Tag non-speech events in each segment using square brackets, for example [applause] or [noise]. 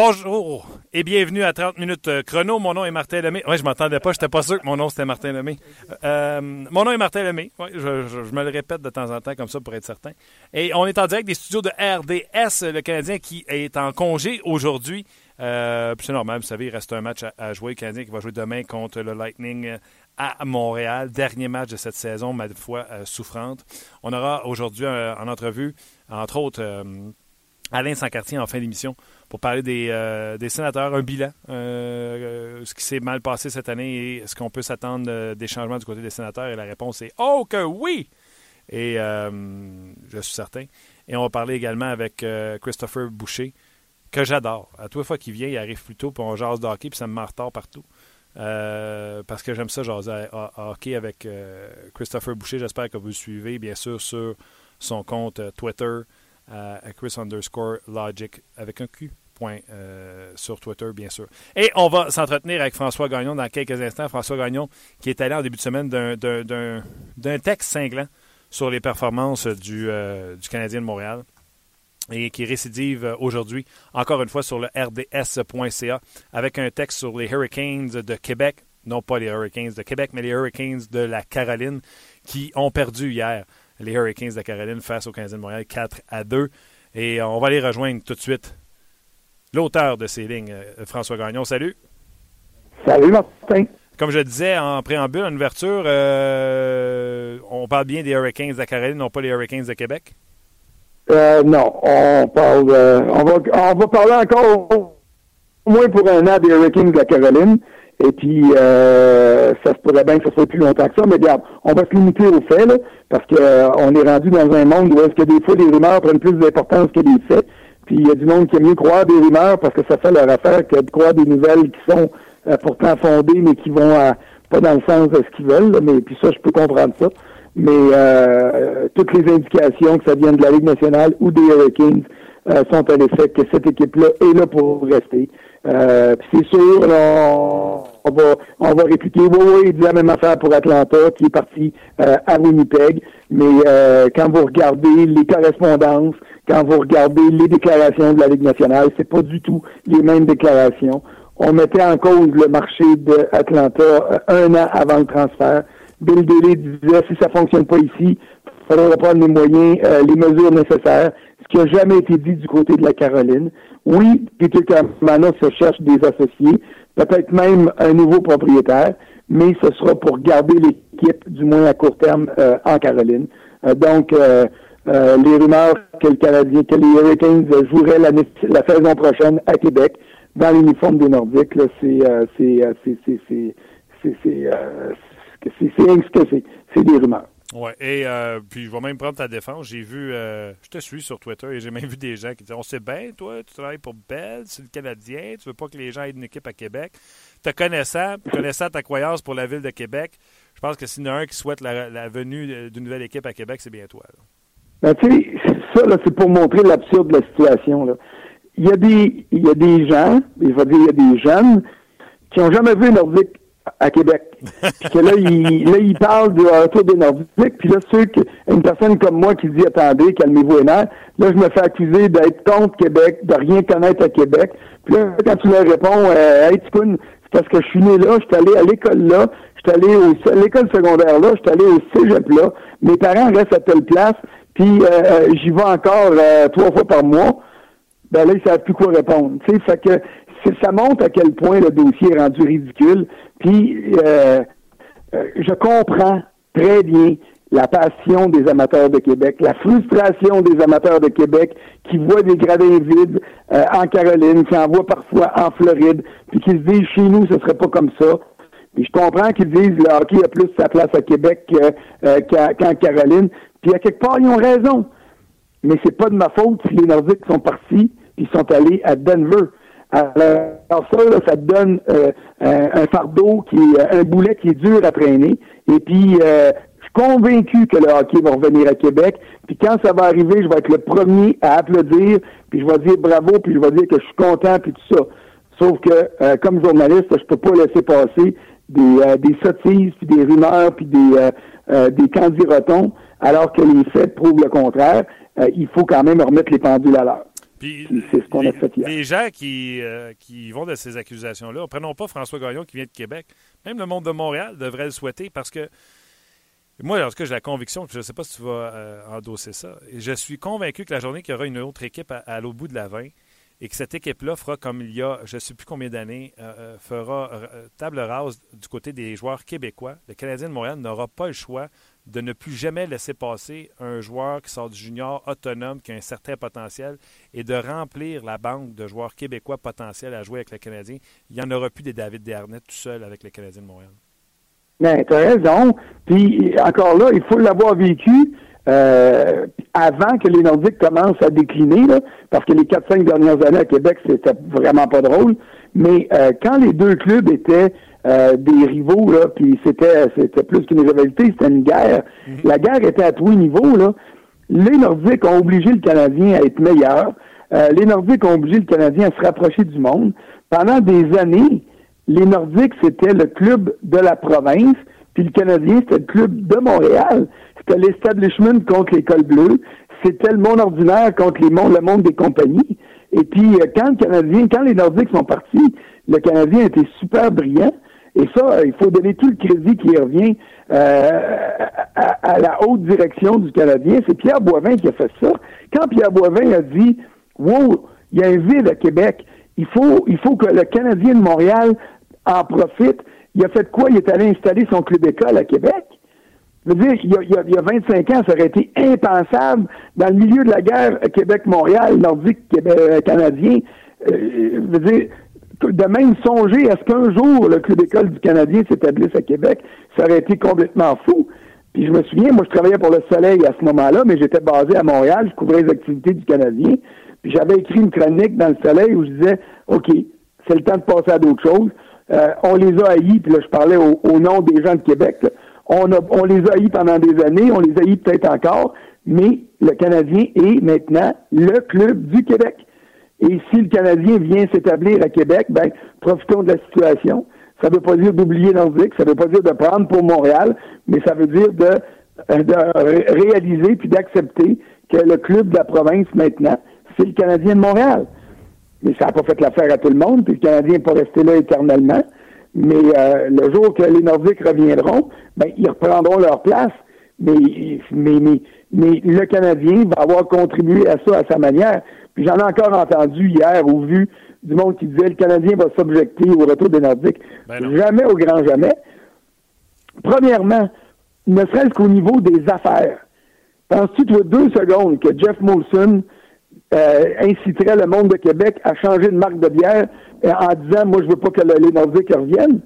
Bonjour et bienvenue à 30 minutes euh, chrono. Mon nom est Martin Lemay. Oui, je m'entendais pas, j'étais pas sûr que mon nom c'était Martin Lemay. Euh, mon nom est Martin Lemay. Ouais, je, je- je me le répète de temps en temps comme ça pour être certain. Et on est en direct des studios de RDS, le Canadien qui est en congé aujourd'hui. Euh, c'est normal, vous savez, il reste un match à, jouer. Le Canadien qui va jouer demain contre le Lightning euh, à Montréal. Dernier match de cette saison, ma foi euh, souffrante. On aura aujourd'hui en entrevue, entre autres, Alain Sancartier en fin d'émission pour parler des, euh, des sénateurs, un bilan, euh, euh, ce qui s'est mal passé cette année et est-ce qu'on peut s'attendre des changements du côté des sénateurs? Et la réponse est Oh que oui! Et je suis certain. Et on va parler également avec Christopher Boucher, que j'adore. À toute fois qu'il vient, il arrive plus tôt, puis on jase de hockey, puis ça me met retard partout. Parce que j'aime ça jaser à, hockey avec Christopher Boucher. J'espère que vous le suivez, bien sûr, sur son compte Twitter, à Chris underscore Logic avec un Q. Point, euh, sur Twitter, bien sûr. Et on va s'entretenir avec François Gagnon dans quelques instants. François Gagnon, qui est allé en début de semaine d'un texte cinglant sur les performances du, euh, du Canadien de Montréal et qui récidive euh, aujourd'hui, encore une fois, sur le rds.ca avec un texte sur les Hurricanes de Québec. Non pas les Hurricanes de Québec, mais les Hurricanes de la Caroline qui ont perdu hier les Hurricanes de la Caroline face aux Canadiens de Montréal 4 à 2. Et euh, on va aller rejoindre tout de suite l'auteur de ces lignes, euh, François Gagnon. Salut. Salut Martin. Comme je disais en préambule, en ouverture, euh, on parle bien des Hurricanes de la Caroline, non pas les Hurricanes de Québec? Euh, non, on parle, euh, on va, on va parler encore au moins pour un an des Hurricanes de la Caroline. Et puis, euh, ça se pourrait bien que ce soit plus longtemps que ça. Mais regarde, on va se limiter aux faits, là, parce que euh, on est rendu dans un monde où est-ce que des fois les rumeurs prennent plus d'importance que les faits. Puis il y a du monde qui aime mieux croire des rumeurs parce que ça fait leur affaire que de croire des nouvelles qui sont euh, pourtant fondées, mais qui vont à- pas dans le sens de ce qu'ils veulent. là. mais puis ça, je peux comprendre ça. Mais euh, toutes les indications que ça vienne de la Ligue nationale ou des Hurricanes euh, sont à l'effet que cette équipe-là est là pour rester. Euh, c'est sûr, on, on va on va répliquer. Oui, oui, la même affaire pour Atlanta, qui est parti euh, à Winnipeg. Mais euh, quand vous regardez les correspondances, quand vous regardez les déclarations de la Ligue nationale, c'est pas du tout les mêmes déclarations. On mettait en cause le marché d'Atlanta euh, un an avant le transfert. Bill Daly disait si ça fonctionne pas ici, il faudra prendre les moyens, euh, les mesures nécessaires, ce qui n'a jamais été dit du côté de la Caroline. Oui, Peter Kamana se cherche des associés, peut-être même un nouveau propriétaire, mais ce sera pour garder l'équipe, du moins à court terme, euh, en Caroline. Euh, donc, euh, euh, les rumeurs que le Canadien, que les Hurricanes joueraient la, saison prochaine à Québec dans l'uniforme des Nordiques, c'est, euh, c'est, euh, c'est, c'est, euh, c'est. C'est des rumeurs. Ouais, et euh, puis je vais même prendre ta défense. J'ai vu, euh, je te suis sur Twitter et j'ai même [laughs] vu des gens qui disent On sait bien, toi, tu travailles pour Bell, c'est le Canadien, tu veux pas que les gens aient une équipe à Québec. Te connaissant, connaissant ta croyance pour la ville de Québec, je pense que s'il y en a un qui souhaite la, la venue d'une nouvelle équipe à Québec, c'est bien toi. Ben, tu sais, ça, c'est pour montrer l'absurde de la situation. Il y a des, il y a des gens, je vais dire, il y a des jeunes qui ont jamais vu Nordique à Québec. Puis que là, ils, là, ils parlent du retour des Nordiques. Puis là, ceux que, une personne comme moi qui dit, attendez, calmez-vous les nerfs, là, je me fais accuser d'être contre Québec, de rien connaître à Québec. Puis là, quand tu leur réponds, euh, hey, Tipoun, c'est parce que je suis né là, je suis allé à l'école là, je suis allé à l'école secondaire là, je suis allé au cégep là, mes parents restent à telle place, puis euh, euh, j'y vais encore euh, trois fois par mois. Ben là, ils savent plus quoi répondre. Tu sais, fait que ça montre à quel point le dossier est rendu ridicule. Puis euh, euh, je comprends très bien la passion des amateurs de Québec, la frustration des amateurs de Québec qui voient des gradins vides euh, en Caroline, qui en voient parfois en Floride, puis qui se disent chez nous, ce serait pas comme ça. Puis je comprends qu'ils disent le hockey a plus sa place à Québec euh, qu'en Caroline. Puis à quelque part, ils ont raison. Mais c'est pas de ma faute si les Nordiques sont partis puis sont allés à Denver. Alors ça, ça te donne euh, un, fardeau qui est un boulet qui est dur à traîner. Et puis euh, je suis convaincu que le hockey va revenir à Québec. Puis quand ça va arriver, je vais être le premier à applaudir, puis je vais dire bravo, puis je vais dire que je suis content, puis tout ça. Sauf que euh, comme journaliste, je peux pas laisser passer des, des sottises, puis des rumeurs, puis des des candidatons, alors que les faits prouvent le contraire. il faut quand même remettre les pendules à l'heure. Puis, c'est ce qu'on a fait hier. Les gens qui, euh, qui vont de ces accusations-là, prenons pas François Gagnon qui vient de Québec. Même le monde de Montréal devrait le souhaiter parce que moi, en tout cas, j'ai la conviction, je ne sais pas si tu vas euh, endosser ça, je suis convaincu que la journée qu'il y aura une autre équipe à, l'autre bout de la 20 et que cette équipe-là fera comme il y a je ne sais plus combien d'années, euh, fera table rase du côté des joueurs québécois, le Canadien de Montréal n'aura pas le choix de ne plus jamais laisser passer un joueur qui sort du junior autonome, qui a un certain potentiel, et de remplir la banque de joueurs québécois potentiels à jouer avec le Canadien. Il n'y en aura plus des David Dernay tout seul avec le Canadien de Montréal. Bien, tu raison. Puis encore là, il faut l'avoir vécu euh, avant que les Nordiques commencent à décliner, parce que les 4-5 dernières années à Québec, c'était vraiment pas drôle. Mais euh, quand les deux clubs étaient euh, des rivaux, là, puis c'était c'était plus qu'une rivalité, c'était une guerre. Mhm. La guerre était à tous les niveaux, là. Les Nordiques ont obligé le Canadien à être meilleur. Euh, les Nordiques ont obligé le Canadien à se rapprocher du monde. Pendant des années, les Nordiques, c'était le club de la province, puis le Canadien, c'était le club de Montréal. C'était l'establishment contre l'école bleue. C'était le monde ordinaire contre les mondes, le monde des compagnies. Et puis, euh, quand le Canadien, quand les Nordiques sont partis, le Canadien était super brillant. Et ça, il faut donner tout le crédit qui revient euh, à, la haute direction du Canadien. C'est Pierre Boivin qui a fait ça. Quand Pierre Boivin a dit Wow, il y a un vide à Québec, il faut, il faut que le Canadien de Montréal en profite. Il a fait quoi? Il est allé installer son club école à Québec. Je veux dire, il y, a, il y a 25 ans, ça aurait été impensable dans le milieu de la guerre Québec-Montréal, nordique euh. Euh, je veux dire, de même songer à ce qu'un jour le club école du Canadien s'établisse à Québec, ça aurait été complètement fou. Puis je me souviens, moi je travaillais pour le Soleil à ce moment-là, mais j'étais basé à Montréal, je couvrais les activités du Canadien. Puis j'avais écrit une chronique dans le Soleil où je disais, OK, c'est le temps de passer à d'autres choses. Euh, on les a haïs, puis là je parlais au, nom des gens de Québec. On, a, on les a haïs pendant des années, on les haïs peut-être encore, mais le Canadien est maintenant le club du Québec. Et si le Canadien vient s'établir à Québec, ben, profitons de la situation. Ça ne veut pas dire d'oublier Nordique, ça ne veut pas dire de prendre pour Montréal, mais ça veut dire de, de réaliser puis d'accepter que le club de la province maintenant, c'est le Canadien de Montréal. Mais ça n'a pas fait l'affaire à tout le monde, puis le Canadien n'est pas resté là éternellement. Mais euh, le jour que les Nordiques reviendront, ben, ils reprendront leur place. Mais, mais, mais, mais le Canadien va avoir contribué à ça à sa manière j'en ai encore entendu hier ou vu du monde qui disait le Canadien va s'objecter au retour des Nordiques. Ben jamais au grand jamais. Premièrement, ne serait-ce qu'au niveau des affaires. Penses-tu, toi, deux secondes que Jeff Molson euh, inciterait le monde de Québec à changer de marque de bière euh, en disant moi je veux pas que les Nordiques reviennent?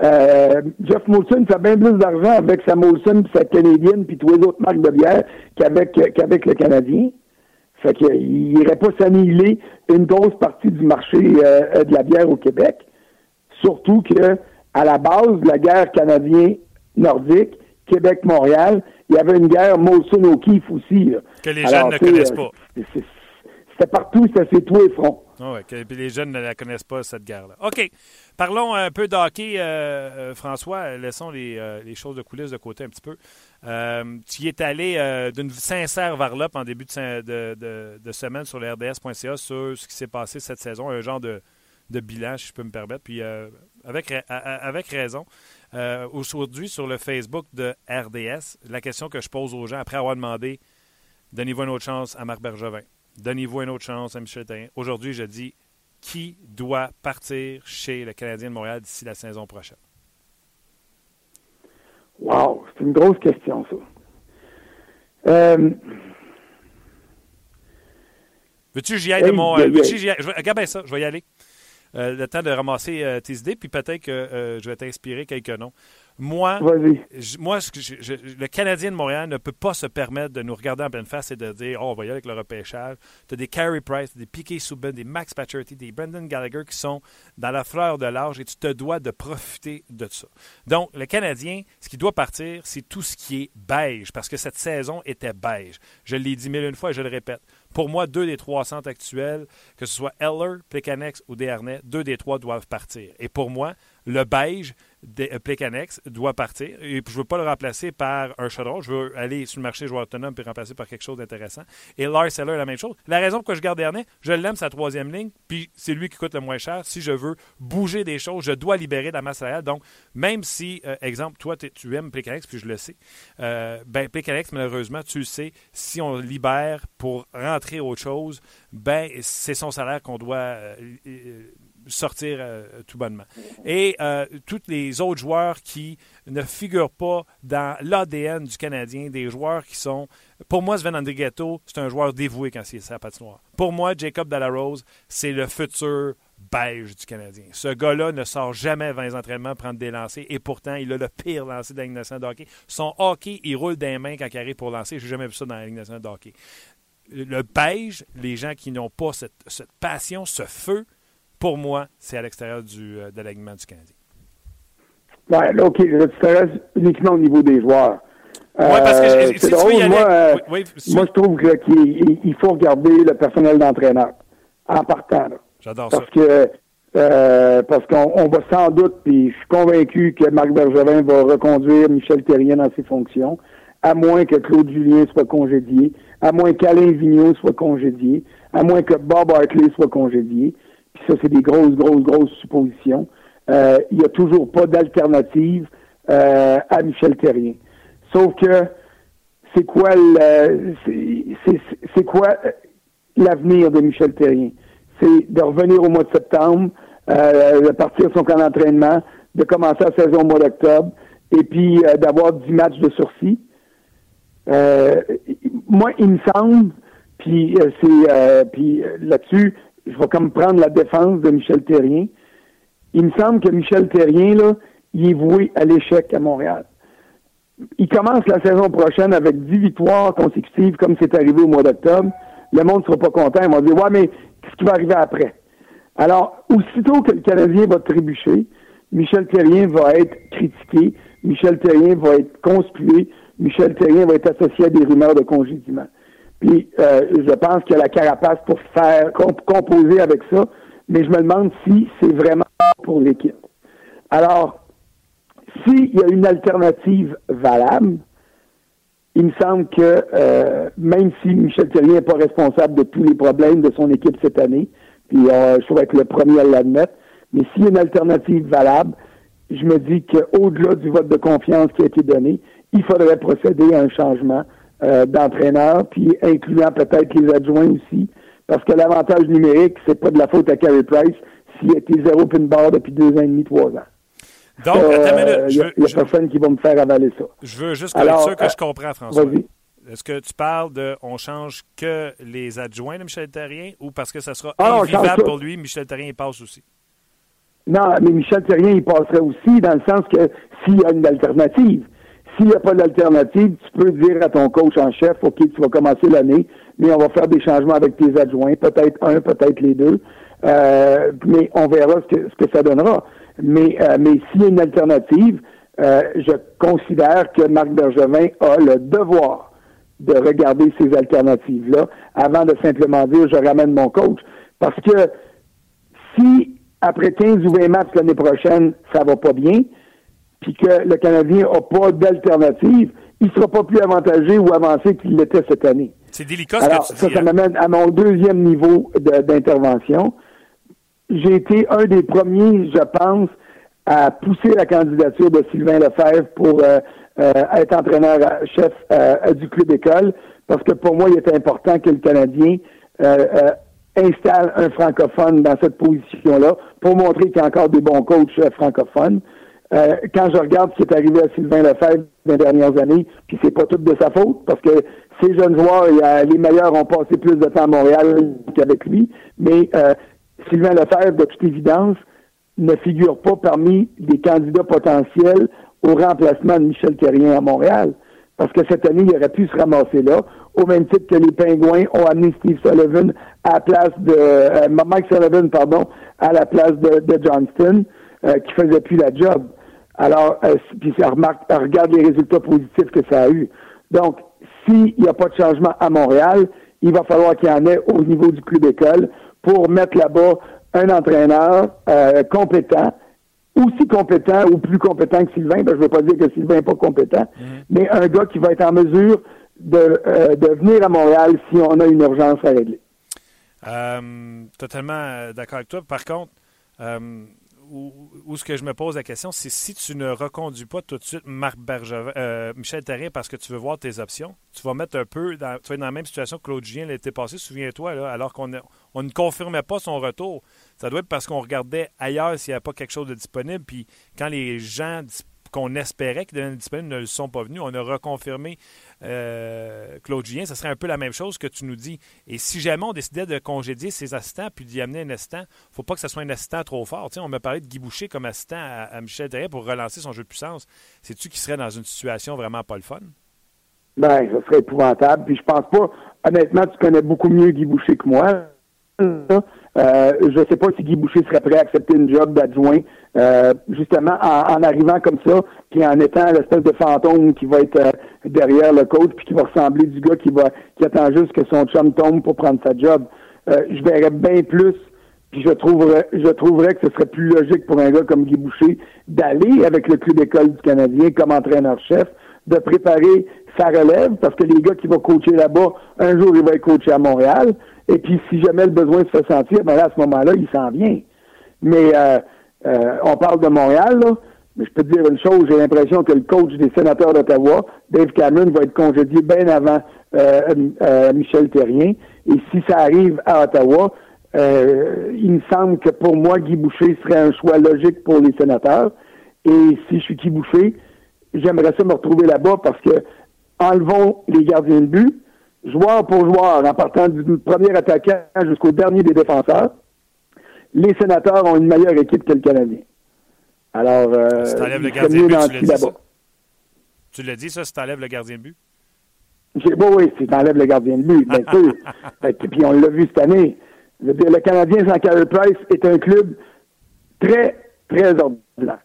Euh, Jeff Molson fait bien plus d'argent avec sa Molson puis sa Canadienne puis tous les autres marques de bière qu'avec qu'avec le Canadien. Fait qu'il n'irait pas s'annihiler une grosse partie du marché euh, de la bière au Québec. Surtout que à la base de la guerre canadien-nordique, Québec-Montréal, il y avait une guerre Molson-O'Keefe aussi. Que les jeunes ne connaissent pas. C'était partout, c'était ces tous les fronts. Ah oui, que les jeunes ne la connaissent pas, cette guerre-là. OK. Parlons un peu d'hockey, euh, euh, François. Laissons les, les, choses de coulisses de côté un petit peu. Euh, tu y es allé euh, d'une sincère varlope en début de, semaine sur le RDS.ca sur ce qui s'est passé cette saison, un genre de, bilan, si je peux me permettre. Puis euh, avec, raison. Aujourd'hui, sur le Facebook de RDS, la question que je pose aux gens après avoir demandé donnez-vous une autre chance à Marc Bergevin, donnez-vous une autre chance à Michel Therrien. Aujourd'hui, je dis qui doit partir chez le Canadien de Montréal d'ici la saison prochaine? Wow, c'est une grosse question, ça. Euh... Veux-tu que j'y aille de mon. Hey. Euh, veux-tu j'y aille? Je vais... Regarde bien ça, je vais y aller. Euh, le temps de ramasser euh, tes idées, puis peut-être que euh, je vais t'inspirer quelques noms. Moi, Vas-y. je- moi ce que je- je- le Canadien de Montréal ne peut pas se permettre de nous regarder en pleine face et de dire Oh, on va y aller avec le repêchage. Tu as des Carey Price, des Piquet Souben, des Max Pacioretty, des Brendan Gallagher qui sont dans la fleur de l'âge et tu te dois de profiter de ça. Donc, le Canadien, ce qui doit partir, c'est tout ce qui est beige, parce que cette saison était beige. Je l'ai dit mille une fois et je le répète. Pour moi, deux des trois centres actuels, que ce soit Eller, Plekanex ou Desharnais, deux des trois doivent partir. Et pour moi, le beige Plekanex doit partir. Et je ne veux pas le remplacer par un chaudron. Je veux aller sur le marché joueur autonome et remplacer par quelque chose d'intéressant. Et Lars Eller, la même chose. La raison pourquoi je garde Desharnais, je l'aime sa troisième ligne, puis c'est lui qui coûte le moins cher. Si je veux bouger des choses, je dois libérer de la masse salariale. Donc, même si, euh, exemple, toi, tu aimes Plekanex, puis je le sais, euh, ben, malheureusement, tu le sais, si on libère pour rentrer autre chose, ben, c'est son salaire qu'on doit euh, euh, sortir euh, tout bonnement. Et euh, tous les autres joueurs qui ne figurent pas dans l'ADN du Canadien, des joueurs qui sont... Pour moi, Sven Andrighetto, c'est un joueur dévoué quand il est sur la patinoire. Pour moi, Jacob Dallarose, c'est le futur beige du Canadien. Ce gars-là ne sort jamais 20 entraînements prendre des lancers et pourtant, il a le pire lancer de la Ligue de hockey. Son hockey, il roule des mains quand il arrive pour lancer. J'ai jamais vu ça dans la Ligue. Le beige, les gens qui n'ont pas cette, cette passion, ce feu, pour moi, c'est à l'extérieur du, euh, de l'alignement du Canadien. Ouais, là, OK, là, tu t'arrêtes uniquement au niveau des joueurs. Oui, parce que je- si c'est tu veux drôle, y aller- moi, euh, oui, oui, si- moi, je trouve qu'il il- il faut regarder le personnel d'entraîneur en partant. J'adore ça. Parce que euh, parce qu'on on va sans doute, puis je suis convaincu que Marc Bergevin va reconduire Michel Terrien dans ses fonctions, à moins que Claude Julien soit congédié, à moins qu'Alain Vigneault soit congédié, à moins que Bob Hartley soit congédié. Ça, c'est des grosses, grosses, grosses suppositions. Euh, il n'y a toujours pas d'alternative euh, à Michel Terrien. Sauf que c'est quoi c'est- quoi euh, l'avenir de Michel Terrien? C'est de revenir au mois de septembre, de partir son camp d'entraînement, de commencer la saison au mois d'octobre, et puis d'avoir 10 matchs de sursis. Moi, il me semble, puis c'est puis là-dessus, je vais comme prendre la défense de Michel Terrien. Il me semble que Michel Terrien, là, il est voué à l'échec à Montréal il commence la saison prochaine avec 10 victoires consécutives, comme c'est arrivé au mois d'octobre. Le monde ne sera pas content. Ils vont dire Ouais, mais qu'est-ce qui va arriver après? Alors, aussitôt que le Canadien va trébucher, Michel Terrien va être critiqué, Michel Terrien va être conspué, Michel Terrien va être associé à des rumeurs de congédiement. Puis, euh, je pense qu'il y a la carapace pour faire comp- composer avec ça, mais je me demande si c'est vraiment pour l'équipe. Alors, s'il y a une alternative valable, il me semble que euh, même si Michel Terrien n'est pas responsable de tous les problèmes de son équipe cette année, puis euh, je vais être le premier à l'admettre, mais s'il y a une alternative valable, je me dis qu'au-delà du vote de confiance qui a été donné, il faudrait procéder à un changement euh, d'entraîneur, puis incluant peut-être les adjoints aussi, parce que l'avantage numérique, c'est pas de la faute à Carey Price s'il a été zéro pin bar depuis deux ans et demi, trois ans. Donc, une minute. Il n'y a, je- personne qui va me faire avaler ça. je veux juste Alors, être sûr que euh, je comprends, François. Est-ce que tu parles de on change que les adjoints de Michel Terrien ou parce que ça sera Ah, invivable pour lui, Michel Terrien il passe aussi? Non, mais Michel Terrien, il passerait aussi dans le sens que s'il y a une alternative. S'il n'y a pas d'alternative, tu peux dire à ton coach en chef, OK, tu vas commencer l'année, mais on va faire des changements avec tes adjoints, peut-être un, peut-être les deux, Euh, mais on verra ce que, ce que ça donnera. Mais, euh, mais s'il y a une alternative, euh, je considère que Marc Bergevin a le devoir de regarder ces alternatives-là avant de simplement dire je ramène mon coach. Parce que si après 15 ou 20 matchs l'année prochaine, ça va pas bien, puis que le Canadien n'a pas d'alternative, il sera pas plus avantagé ou avancé qu'il l'était cette année. C'est délicat ce Alors, que tu ça, dis. ça hein? m'amène à mon deuxième niveau de- d'intervention. J'ai été un des premiers, je pense, à pousser la candidature de Sylvain Lefebvre pour euh, euh, être entraîneur-chef euh, du club école, parce que pour moi, il était important que le Canadien euh, euh, installe un francophone dans cette position-là pour montrer qu'il y a encore des bons coachs euh, francophones. Euh, quand je regarde ce qui est arrivé à Sylvain Lefebvre dans les dernières années, puis c'est pas tout de sa faute, parce que ces jeunes joueurs, les meilleurs ont passé plus de temps à Montréal qu'avec lui, mais euh, Sylvain Lefebvre, de toute évidence, ne figure pas parmi les candidats potentiels au remplacement de Michel Terrien à Montréal. Parce que cette année, il aurait pu se ramasser là, au même titre que les Pingouins ont amené Steve Sullivan à la place de euh, Mike Sullivan, pardon, à la place de, de Johnston, euh, qui faisait plus la job. Alors, euh, puis ça remarque, regarde les résultats positifs que ça a eu. Donc, s'il n'y a pas de changement à Montréal, il va falloir qu'il y en ait au niveau du club d'école pour mettre là-bas un entraîneur euh, compétent, aussi compétent ou plus compétent que Sylvain, ben, je ne veux pas dire que Sylvain n'est pas compétent, mm-hmm. mais un gars qui va être en mesure de, euh, de venir à Montréal si on a une urgence à régler. Euh, totalement d'accord avec toi. Par contre, où, ce que je me pose la question, c'est si tu ne reconduis pas tout de suite Marc euh, Michel Terrien parce que tu veux voir tes options, tu vas mettre un peu dans, tu vas dans la même situation que Claude Julien l'été passé, souviens-toi, alors qu'on on ne confirmait pas son retour. Ça doit être parce qu'on regardait ailleurs s'il n'y avait pas quelque chose de disponible. Puis quand les gens qu'on espérait qu'ils deviennent disponibles ne le sont pas venus, on a reconfirmé euh, Claude Julien, ce serait un peu la même chose que tu nous dis. Et si jamais on décidait de congédier ses assistants puis d'y amener un assistant, il ne faut pas que ce soit un assistant trop fort. on m'a parlé de Guy Boucher comme assistant à, Michel Terrier pour relancer son jeu de puissance. C'est-tu qui serait dans une situation vraiment pas le fun? Ben, ça serait épouvantable. Puis je pense pas, honnêtement, tu connais beaucoup mieux Guy Boucher que moi. Euh, je ne sais pas si Guy Boucher serait prêt à accepter une job d'adjoint, euh, justement en, arrivant comme ça, puis en étant l'espèce de fantôme qui va être euh, derrière le coach, puis qui va ressembler du gars qui va qui attend juste que son chum tombe pour prendre sa job. je verrais bien plus, puis je trouverais je trouverais que ce serait plus logique pour un gars comme Guy Boucher d'aller avec le club d'école du Canadien comme entraîneur-chef, de préparer sa relève, parce que les gars qui vont coacher là-bas, un jour, ils vont être coachés à Montréal. Et puis, si jamais le besoin se fait sentir, ben là, à ce moment-là, il s'en vient. Mais euh, euh, on parle de Montréal, là. Mais je peux te dire une chose, j'ai l'impression que le coach des sénateurs d'Ottawa, Dave Cameron, va être congédié bien avant euh, Michel Terrien. Et si ça arrive à Ottawa, il me semble que pour moi, Guy Boucher serait un choix logique pour les sénateurs. Et si je suis Guy Boucher, j'aimerais ça me retrouver là-bas parce que enlevons les gardiens de but, joueur pour joueur, en partant du premier attaquant jusqu'au dernier des défenseurs, les sénateurs ont une meilleure équipe que le Canadien. Alors, euh, si t'enlèves le gardien but, tu l'as dit, ça? Tu l'as dit, ça, si t'enlèves le gardien de but? Bon, oui, si t'enlèves le gardien de but, bien sûr. [laughs] puis on l'a vu cette année. Le, Canadien sans Carey Price est un club très, très ordinaire.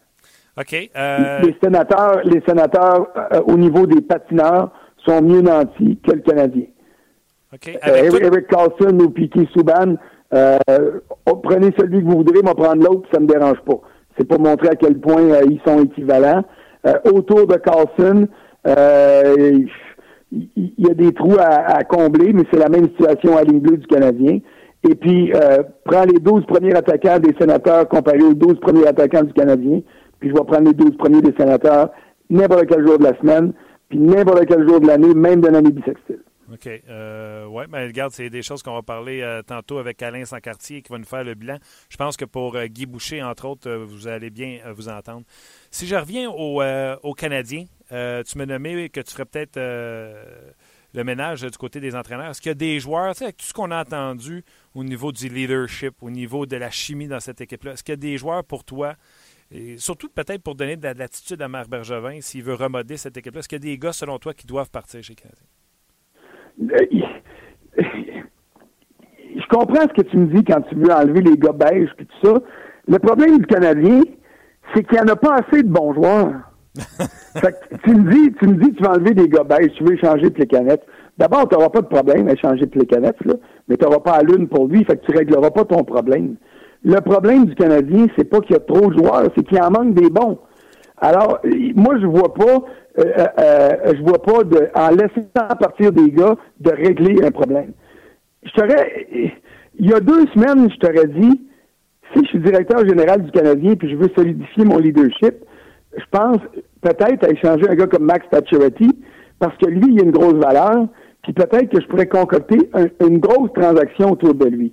OK. Euh, les sénateurs, les sénateurs euh, au niveau des patineurs, sont mieux nantis que le Canadien. Okay. Euh, Eric, Carlson ou Piquet Souban, euh, oh, prenez celui que vous voudrez, moi prendre l'autre, ça me dérange pas. C'est pour montrer à quel point euh, ils sont équivalents. autour de Carlson, il y, a des trous à, combler, mais c'est la même situation à ligne bleue du Canadien. Et puis, prends les 12 premiers attaquants des sénateurs comparés aux 12 premiers attaquants du Canadien, puis je vais prendre les 12 premiers des sénateurs n'importe quel jour de la semaine puis n'importe quel jour de l'année, même de l'année bissextile. OK. Euh, oui, mais regarde, c'est des choses qu'on va parler euh, tantôt avec Alain Sancartier qui va nous faire le bilan. Je pense que pour euh, Guy Boucher, entre autres, euh, vous allez bien vous entendre. Si je reviens aux Canadiens, tu m'as nommé que tu ferais peut-être le ménage du côté des entraîneurs. Est-ce qu'il y a des joueurs, tu sais, avec tout ce qu'on a entendu au niveau du leadership, au niveau de la chimie dans cette équipe-là, est-ce qu'il y a des joueurs pour toi et surtout, peut-être pour donner de l'attitude à Marc Bergevin, s'il veut remodeler cette équipe-là, est-ce qu'il y a des gars, selon toi, qui doivent partir chez Canadien? Euh, je comprends ce que tu me dis quand tu veux enlever les gars belges et tout ça. Le problème du Canadien, c'est qu'il n'y en a pas assez de bons joueurs. [laughs] tu me dis, tu me dis, tu vas enlever des gars belges, tu veux échanger les canettes. D'abord, tu n'auras pas de problème à échanger les canettes, là, mais tu n'auras pas à l'une pour lui, fait que tu ne régleras pas ton problème. Le problème du Canadien, c'est pas qu'il y a trop de joueurs, c'est qu'il en manque des bons. Alors, moi, je vois pas, euh, euh, euh, je vois pas de, en laissant partir des gars, de régler un problème. Je t'aurais, il y a deux semaines, je t'aurais dit, si je suis directeur général du Canadien puis je veux solidifier mon leadership, je pense peut-être à échanger un gars comme Max Pacioretty parce que lui, il a une grosse valeur, puis peut-être que je pourrais concocter une grosse transaction autour de lui.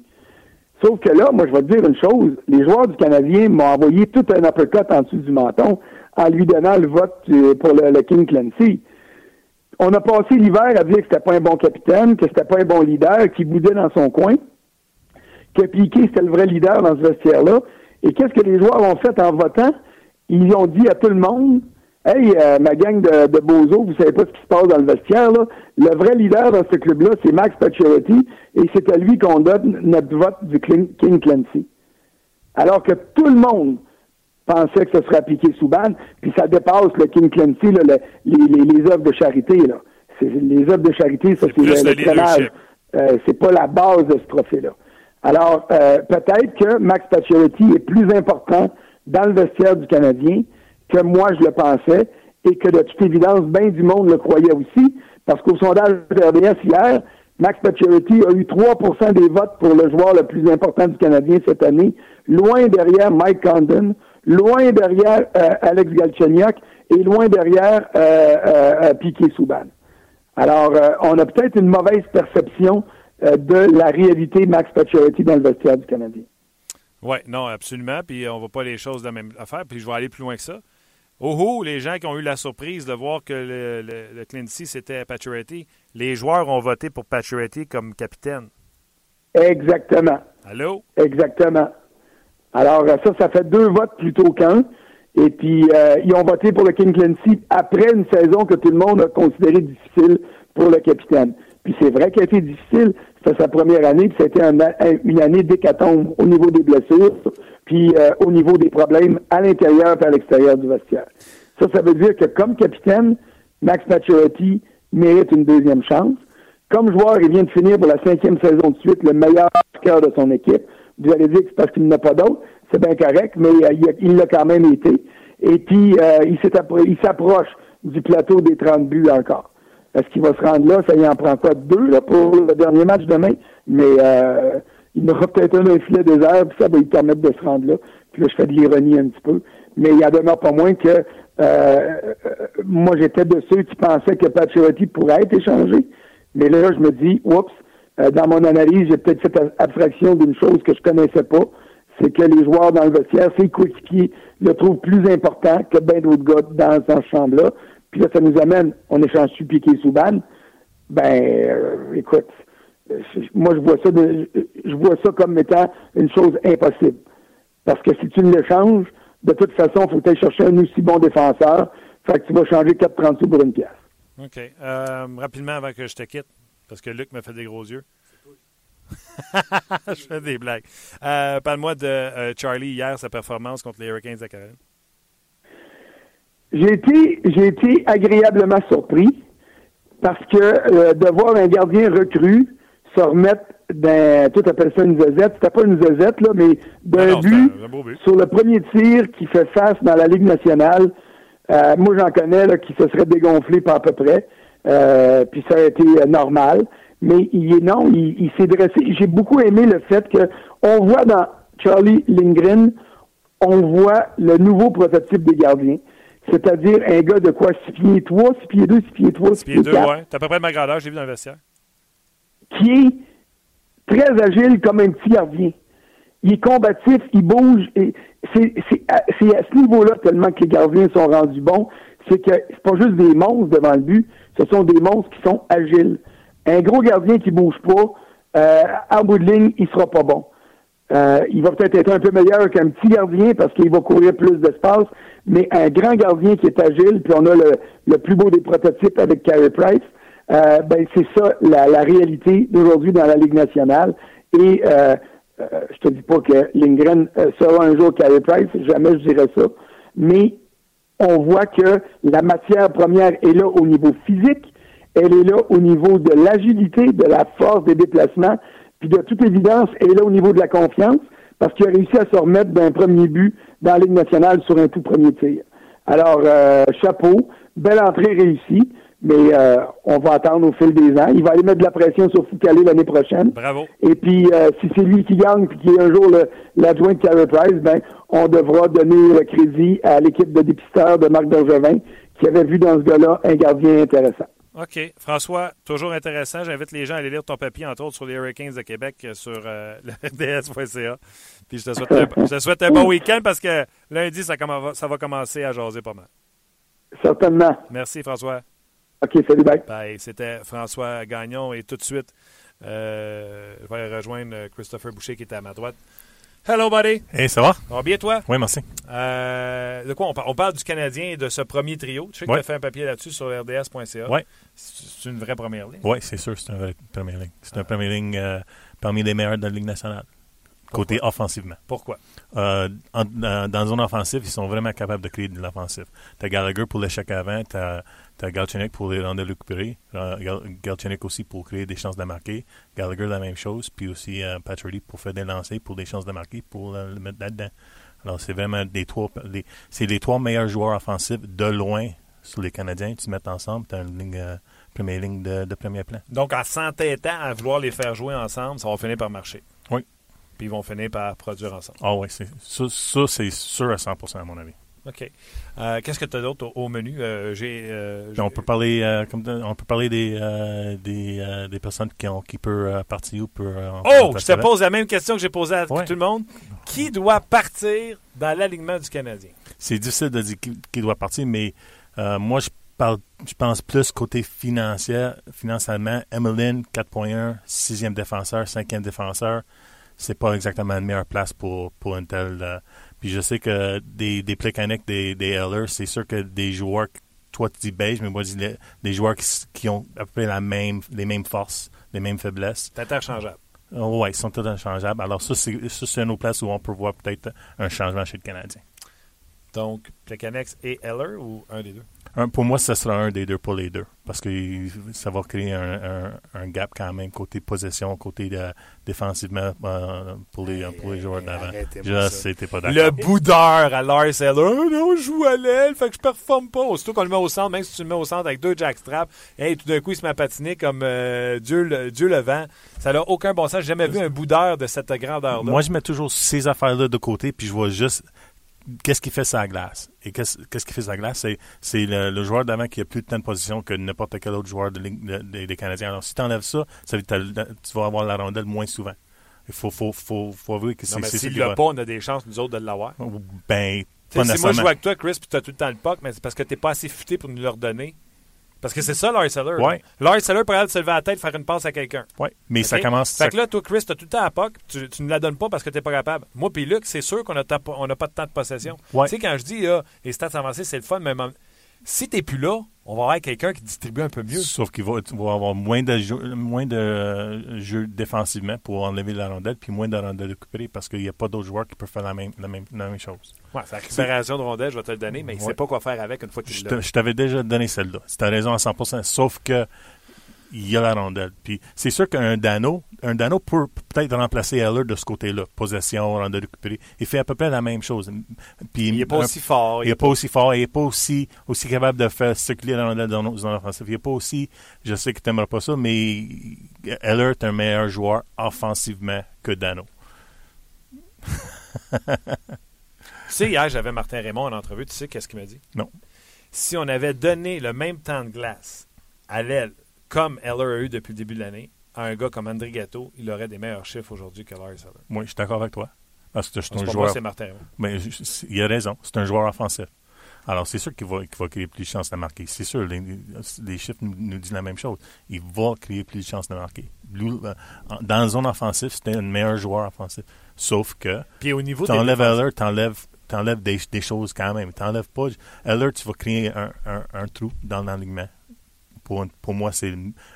Sauf que là, moi, je vais te dire une chose. Les joueurs du Canadien m'ont envoyé tout un uppercut en dessous du menton en lui donnant le vote euh, pour le, King Clancy. On a passé l'hiver à dire que c'était pas un bon capitaine, que c'était pas un bon leader, qu'il boudait dans son coin, que Piqué c'était le vrai leader dans ce vestiaire-là. Et qu'est-ce que les joueurs ont fait en votant? Ils ont dit à tout le monde, Hey, euh, ma gang de, de bozos, vous savez pas ce qui se passe dans le vestiaire, là. Le vrai leader dans ce club-là, c'est Max Pacioretty, et c'est à lui qu'on donne notre vote du King Clancy. Alors que tout le monde pensait que ce serait appliqué sous ban, puis ça dépasse le King Clancy, là, le- les, les, les œuvres de charité. Là. Les œuvres de charité, ça, c'est le, le. Euh, c'est pas la base de ce trophée-là. Alors, euh, peut-être que Max Pacioretty est plus important dans le vestiaire du Canadien que moi je le pensais et que de toute évidence, bien du monde le croyait aussi, parce qu'au sondage de RDS hier, Max Pacioretty a eu 3% des votes pour le joueur le plus important du Canadien cette année, loin derrière Mike Condon, loin derrière euh, Alex Galchenyuk et loin derrière euh, euh, euh, Piquet Souban. Alors, on a peut-être une mauvaise perception de la réalité Max Pacioretty dans le vestiaire du Canadien. Oui, non, absolument. Puis on ne va pas les choses de la même affaire. Puis je vais aller plus loin que ça. Oh oh, les gens qui ont eu la surprise de voir que le, le, le Clancy, c'était Pacioretty, les joueurs ont voté pour Pacioretty comme capitaine. Exactement. Allô? Exactement. Alors, euh, ça, ça fait deux votes plutôt qu'un. Et puis, euh, ils ont voté pour le King Clancy après une saison que tout le monde a considéré difficile pour le capitaine. Puis c'est vrai qu'elle a été difficile. C'était sa première année, puis c'était un une année d'hécatombe au niveau des blessures, puis euh, au niveau des problèmes à l'intérieur et à l'extérieur du vestiaire. Ça, ça veut dire que comme capitaine, Max Pacioretty mérite une deuxième chance. Comme joueur, il vient de finir pour la cinquième saison de suite le meilleur cœur de son équipe. Vous allez dire que c'est parce qu'il n'a pas d'autre. C'est bien correct, mais il a- l'a quand même été. Et puis, euh, il s'approche du plateau des 30 buts encore. Est-ce qu'il va se rendre là? Ça y en prend quoi? Deux là, pour le dernier match demain. Mais euh, il aura peut-être un, un filet désert, puis ça va lui permettre de se rendre là. Puis là, je fais de l'ironie un petit peu. Mais il y en demeure pas moins que euh, euh, moi, j'étais de ceux qui pensaient que Pacioretty pourrait être échangé. Mais là, je me dis, oups, euh, dans mon analyse, j'ai peut-être fait abstraction d'une chose que je connaissais pas. C'est que les joueurs dans le vestiaire, ses coéquipiers le trouvent plus important que bien d'autres gars dans cette chambre-là. Puis là, ça nous amène, on échange sur Piqué Souban. Ben, euh, écoute, euh, moi, je vois ça de, je vois ça comme étant une chose impossible. Parce que si tu ne l'échanges, de toute façon, il faut ailles chercher un aussi bon défenseur. Fait que tu vas changer 4,30 sous pour une pièce. OK. Rapidement, avant que je te quitte, parce que Luc me fait des gros yeux. [laughs] je fais des blagues. Euh, Parle-moi de euh, Charlie hier, sa performance contre les Hurricanes de Caroline. J'ai été, j'ai été agréablement surpris parce que euh, de voir un gardien recru se remettre d'un, tout appelle ça une zezette, c'était pas une zezette, là, mais d'un but, sur le premier tir qui fait face dans la Ligue nationale. Euh, moi, j'en connais là, qui se serait dégonflé pas à peu près. Euh, puis ça a été euh, normal. Mais il est non, il, il s'est dressé. J'ai beaucoup aimé le fait que on voit dans Charlie Lindgren, on voit le nouveau prototype des gardiens. C'est-à-dire un gars de quoi? 6 pieds 3, 6 pieds 2, 6 pieds 3, 6 6 pieds 2, quatre, ouais. T'as à peu près de ma grandeur, j'ai vu dans le vestiaire. qui est très agile comme un petit gardien. Il est combatif, il bouge. et C'est c'est à, c'est à ce niveau-là tellement que les gardiens sont rendus bons. C'est que c'est pas juste des monstres devant le but, ce sont des monstres qui sont agiles. Un gros gardien qui bouge pas, euh, en bout de ligne, il sera pas bon. Euh, il va peut-être être un peu meilleur qu'un petit gardien parce qu'il va courir plus d'espace, mais un grand gardien qui est agile, puis on a le, le plus beau des prototypes avec Carey Price, euh, ben c'est ça la, la réalité d'aujourd'hui dans la Ligue nationale. Et euh, euh, je te dis pas que Lindgren euh, sera un jour Carey Price, jamais je dirais ça, mais on voit que la matière première est là au niveau physique, elle est là au niveau de l'agilité, de la force des déplacements, puis de toute évidence, elle est là au niveau de la confiance, parce qu'il a réussi à se remettre d'un premier but dans la Ligue nationale sur un tout premier tir. Alors, euh, chapeau, belle entrée réussie, mais euh, on va attendre au fil des ans. Il va aller mettre de la pression sur Foucalé l'année prochaine. Bravo. Et puis, euh, si c'est lui qui gagne, puis qui est un jour l'adjoint de Carey Price, ben, on devra donner le crédit à l'équipe de dépisteurs de Marc Bergevin, qui avait vu dans ce gars-là un gardien intéressant. OK. François, toujours intéressant. J'invite les gens à aller lire ton papier, entre autres, sur les Hurricanes de Québec euh, sur euh, [laughs] le RDS.ca. Puis je te souhaite un, je te souhaite un bon week-end parce que lundi, ça, ça va commencer à jaser pas mal. Certainement. Merci, François. OK, salut, bye. Bye. C'était François Gagnon et tout de suite, euh, je vais rejoindre Christopher Boucher qui était à ma droite. Hello, buddy. Hey, ça va? Ça va bien, toi? Oui, merci. Euh, de quoi on parle? On parle du Canadien et de ce premier trio. Tu sais que Ouais. tu as fait un papier là-dessus sur rds.ca. Ouais. C'est une vraie première ligne. Oui, c'est sûr, c'est une vraie première ligne. C'est une première ligne euh, parmi les meilleurs de la Ligue nationale. Côté offensivement. Pourquoi? Euh, en- dans, dans zone offensive, ils sont vraiment capables de créer de l'offensive. Tu as Gallagher pour l'échec avant, tu as, Galchenyuk pour les rendre récupérer, Gal- Galchenyuk aussi pour créer des chances de marquer, Gallagher la même chose, puis aussi euh, Patrick pour faire des lancers, pour des chances de marquer, pour euh, le mettre là-dedans. Alors, c'est vraiment des trois, les- c'est les trois meilleurs joueurs offensifs de loin sur les Canadiens. Tu mets ensemble, tu as une ligne, euh, première ligne de, de premier plan. Donc, en s'entêtant à vouloir les faire jouer ensemble, ça va finir par marcher. Oui. Puis ils vont finir par produire ensemble. Ah oui, c'est, ça, ça, c'est sûr à 100% à mon avis. OK. Euh, Qu'est-ce que tu as d'autre au, au menu? Euh, j'ai, euh, Puis on peut parler, comme de- on peut parler des, des, des personnes qui, ont, qui peuvent partir ou euh, Oh, je te pose la même question que j'ai posée à Ouais. tout le monde. Qui doit partir dans l'alignement du Canadien? C'est difficile de dire qui, qui doit partir, mais euh, moi, je parle, je pense plus côté financier, financièrement. Emeline, 4.1, sixième défenseur, cinquième défenseur, c'est pas exactement la meilleure place pour, pour une telle. Puis je sais que des, des des, des Heller, c'est sûr que des joueurs, toi tu dis beige, mais moi je dis les- des joueurs qui, qui ont à peu près la même, les mêmes forces, les mêmes faiblesses. C'est interchangeable. oui, ils sont tous interchangeables. Alors ça, c'est ça, c'est une autre place où on peut voir peut-être un changement chez le Canadien. Donc, Plecanex et Eller ou un des deux? Un- pour moi, ce sera un des deux pour les deux. Parce que ça va créer un, un- un gap quand même côté possession, côté de- défensivement euh, pour, les, pour les joueurs d'avant. Je t'es pas d'accord. Le boudeur à Lars Eller. Oh non, je joue à l'aile, fait que je performe pas. Aussitôt qu'on le met au centre, même si tu le mets au centre avec deux jackstraps, hey, tout d'un coup, il se met à patiner comme euh, Dieu, le, Dieu le vent. Ça n'a aucun bon sens. J'ai jamais vu un boudeur de cette grandeur-là. Moi, je mets toujours ces affaires-là de côté, puis je vois juste qu'est-ce qu'il fait la glace? Et qu'est-ce qu'il fait sur la glace? C'est, le, le joueur d'avant qui a plus de temps de position que n'importe quel autre joueur de ligue- de- de- des Canadiens. Alors, si tu enlèves ça, ça veut dire que t'as- tu vas avoir la rondelle moins souvent. Il faut, faut, faut, faut avouer que c'est, s'il l'a pas, on a des chances, nous autres, de l'avoir. Ben, pas Si moi je joue avec toi, Chris, puis tu as tout le temps le puck, mais c'est parce que tu pas assez futé pour nous le redonner. Parce que c'est ça, Lars Eller. là. Ouais. Lars Eller, pour se lever à la tête, faire une passe à quelqu'un. Ouais, mais ça commence. Fait que là, toi, Chris, t'as tout le temps à POC, tu, tu ne la donnes pas parce que t'es pas capable. Moi puis Luc, c'est sûr qu'on n'a pas de temps de possession. Ouais. Tu sais, quand je dis là, les stats avancées, c'est le fun, mais si t'es plus là, on va avoir quelqu'un qui distribue un peu mieux. Sauf qu'il va, avoir moins de jeux, moins de euh, défensivement pour enlever la rondelle, puis moins de rondelles récupérées parce qu'il n'y a pas d'autres joueurs qui peuvent faire la même, la même, la même chose. Ouais, c'est la récupération de rondelles, je vais te le donner, mais il Ouais. sait pas quoi faire avec une fois qu'il l'a. je t'avais déjà donné celle-là. Tu as raison à 100%, sauf que il y a la rondelle. Puis c'est sûr qu'un Dano, un Dano peut peut-être remplacer Heller de ce côté-là. Possession, rondelle récupérée. Il fait à peu près la même chose. Puis Il est pas un- aussi fort. Il n'est pas aussi fort, il n'est pas aussi, aussi capable de faire circuler la rondelle dans nos zones offensives. Il n'est pas aussi, je sais que tu n'aimerais pas ça, mais Heller est un meilleur joueur offensivement que Dano. Tu sais, hier, j'avais Martin Raymond en entrevue. Tu sais qu'est-ce qu'il m'a dit? Non. Si on avait donné le même temps de glace à l'aile, comme Eller a eu depuis le début de l'année, à un gars comme André Gatto, il aurait des meilleurs chiffres aujourd'hui que Lars Eller. Moi, je suis d'accord avec toi. Parce que c'est un joueur. moi, c'est Martin. Mais je- il a raison, c'est un joueur offensif. Alors, c'est sûr qu'il va, créer plus de chances de marquer. C'est sûr, les, les chiffres nous, nous disent la même chose. Il va créer plus de chances de marquer. Euh, dans la zone offensive, c'était un meilleur joueur offensif. Sauf que Puis au niveau tu des enlèves défenses- Heller, tu enlèves, des, des choses quand même. Tu n'enlèves pas. Heller, tu vas créer un, un- un trou dans l'alignement. Pour, pour moi, c'est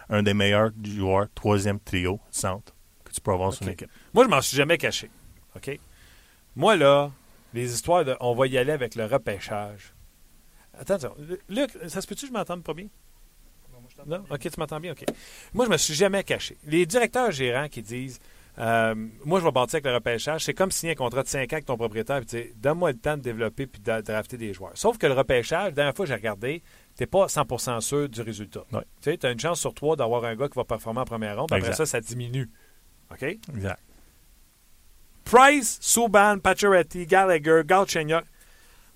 un des meilleurs joueurs, troisième trio, centre, que tu peux avoir sur une équipe. Moi, je m'en suis jamais caché. OK? Moi, là, les histoires de on va y aller avec le repêchage. Attends. Luc, ça se peut-tu que je m'entende pas bien? Non? OK, tu m'entends bien? OK. Moi, je me suis jamais caché. Les directeurs gérants qui disent euh, Moi, je vais bâtir avec le repêchage, c'est comme signer un contrat de 5 ans avec ton propriétaire et dire Donne-moi le temps de développer puis de drafter des joueurs. Sauf que le repêchage, la dernière fois que j'ai regardé, tu n'es pas 100% sûr du résultat. Ouais. Tu as une chance sur trois d'avoir un gars qui va performer en première ronde, après ça, ça diminue. OK? Exact. Price, Subban, Pacioretty, Gallagher, Galchenyuk.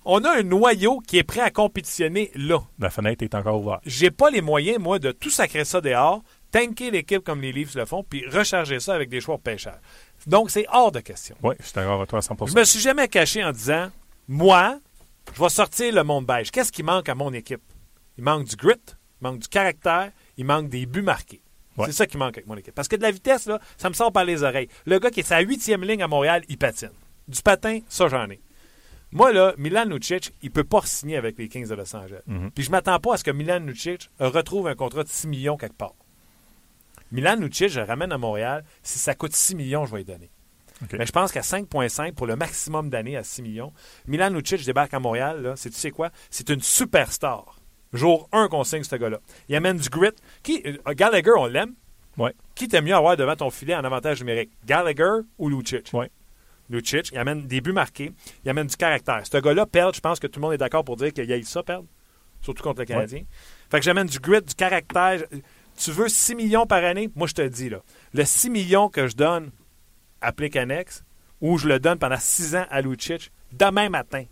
on a un noyau qui est prêt à compétitionner là. La fenêtre est encore ouverte. J'ai pas les moyens, moi, de tout sacrer ça dehors, tanker l'équipe comme les Leafs le font, puis recharger ça avec des choix pêcheurs. Donc, c'est hors de question. Oui, je suis d'accord avec toi à 100 Je me suis jamais caché en disant, moi, je vais sortir le monde beige. Qu'est-ce qui manque à mon équipe? Il manque du grit, il manque du caractère, il manque des buts marqués. Ouais. C'est ça qui manque avec mon équipe. Parce que de la vitesse, là, ça me sort par les oreilles. Le gars qui est sa huitième ligne à Montréal, il patine. Du patin, ça, j'en ai. Moi, là, Milan Lucic, il peut pas signer avec les Kings de Los Angeles. Puis je m'attends pas à ce que Milan Lucic retrouve un contrat de 6 millions quelque part. Milan Lucic, je le ramène à Montréal. Si ça coûte 6 millions, je vais lui donner. Mais je pense qu'à 5,5 pour le maximum d'années à 6 millions, Milan Lucic débarque à Montréal. Là, c'est, tu sais quoi? C'est une superstar. Jour 1 qu'on signe ce gars-là. Il amène du grit. Qui, euh, Gallagher, on l'aime. Ouais. Qui t'aime mieux avoir devant ton filet en avantage numérique? Gallagher ou Lucic? Ouais. Lucic, il amène des buts marqués, il amène du caractère. Ce gars-là, perd, je pense que tout le monde est d'accord pour dire qu'il y a eu ça, perdre. Surtout contre le Canadien. Fait que j'amène du grit, du caractère. Tu veux 6 millions par année? Moi, je te le dis, là. Le 6 millions que je donne à Plicanex, ou je le donne pendant 6 ans à Lucic, demain matin,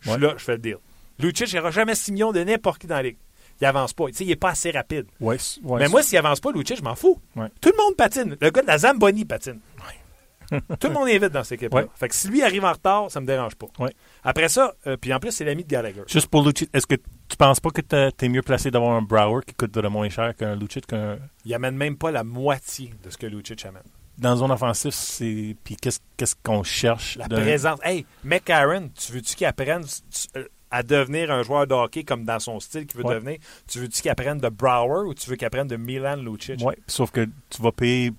je suis là, je fais le deal. Lucic, il n'aura jamais 6 millions de n'importe qui dans la ligue. Il avance pas. Tu sais, il n'est pas assez rapide. Ouais, Mais moi, s'il avance pas, Lucic, je m'en fous. Ouais. Tout le monde patine. Le gars de la Zamboni patine. [laughs] Tout le monde est vite dans cette équipe-là. Ouais. Fait que si lui arrive en retard, ça me dérange pas. Ouais. Après ça, euh, puis en plus, c'est l'ami de Gallagher. Juste pour Lucic, est-ce que tu penses pas que tu es mieux placé d'avoir un Brower qui coûte de moins cher qu'un Lucic qu'un Il amène même pas la moitié de ce que Lucic amène. dans zone offensive, c'est puis qu'est-ce qu'est-ce qu'on cherche La d'un- présence. Hey, McCarron, tu veux-tu qu'il apprenne tu- euh, à devenir un joueur de hockey comme dans son style qu'il veut Ouais. devenir? Tu veux-tu qu'il apprenne de Brower ou tu veux qu'il apprenne de Milan Lucic? Ouais, sauf que tu vas payer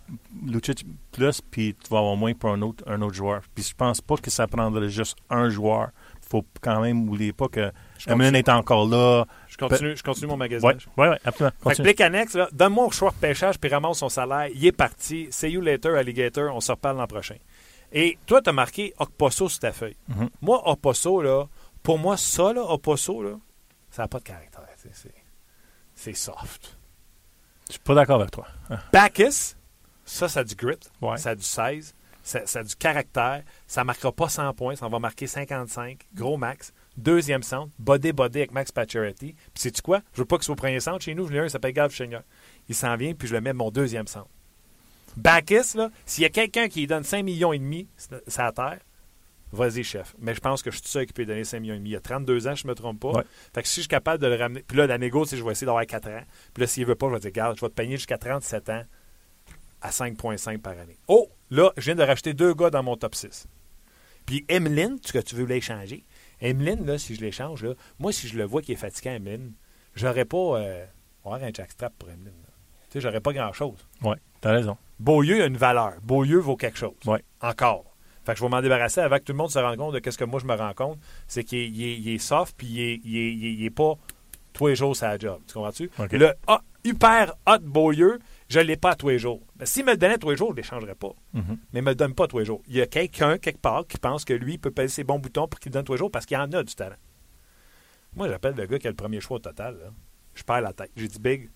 Lucic plus puis tu vas avoir moins pour un autre un autre joueur. Puis je pense pas que ça prendrait juste un joueur. Faut quand même oublier pas que continue, est encore là. je continue, je continue mon Ouais, magasinage. ouais, ouais, absolument. Fait que Continue. Blake Annex, là, donne-moi au choix de pêchage puis ramasse son salaire. Il est parti. See you later, alligator. On se reparle l'an prochain. Et toi, tu as marqué Okposo sur ta feuille. Mhm. Moi, Okposo, là, pour moi, ça, là, Okposo, là, ça n'a pas de caractère. C'est, soft. Je suis pas d'accord avec toi. Ah, Bacchus, ça, ça a du grit. Ouais. Ça a du 16. Ça, ça a du caractère. Ça marquera pas 100 points. Ça en va marquer 55. Gros max. Deuxième centre. Body-body avec Max Pacioretty. Puis sais-tu quoi? Je veux pas qu'il soit au premier centre. Chez nous, je l'ai un, il s'appelle Gav Seigneur. Il s'en vient, puis je le mets mon deuxième centre. Bacchus, là, s'il y a quelqu'un qui lui donne 5 millions et demi, c'est à terre. Vas-y, chef. Mais je pense que je suis seul qui peut donner 5 millions et demi. Il y a 32 ans, je ne me trompe pas. Ouais. Fait que si je suis capable de le ramener. Puis là, la négo, je vais essayer d'avoir 4 ans. Puis là, s'il veut pas, je vais dire, garde, je vais te payer jusqu'à 37 ans à 5,5 par année. Oh, là, je viens de racheter deux gars dans mon top 6. Puis Emeline, tu, que tu veux l'échanger. Emeline, là, si je l'échange, là, moi, si je le vois qu'il est fatigué, Emeline, j'aurais pas. Euh, on va avoir un jackstrap pour Emeline. Tu sais, j'aurais pas grand-chose. Ouais, t'as raison. Beaulieu a une valeur. Beaulieu vaut quelque chose. Ouais. Encore. Fait que je vais m'en débarrasser avant que tout le monde se rende compte de ce que moi je me rends compte. C'est qu'il est, il est- il est soft, puis il est, il pas tous les jours sa job. Tu comprends-tu? OK. Le hyper hot Beaulieu, je ne l'ai pas tous les jours. Ben, S'il me le donnait tous les jours, je ne l'échangerais pas. Mhm. Mais il ne me le donne pas tous les jours. Il y a quelqu'un, quelque part, qui pense que lui peut peser ses bons boutons pour qu'il le donne tous les jours parce qu'il en a du talent. Moi, j'appelle le gars qui a le premier choix au total. là. Je perds la tête. J'ai dit, Big,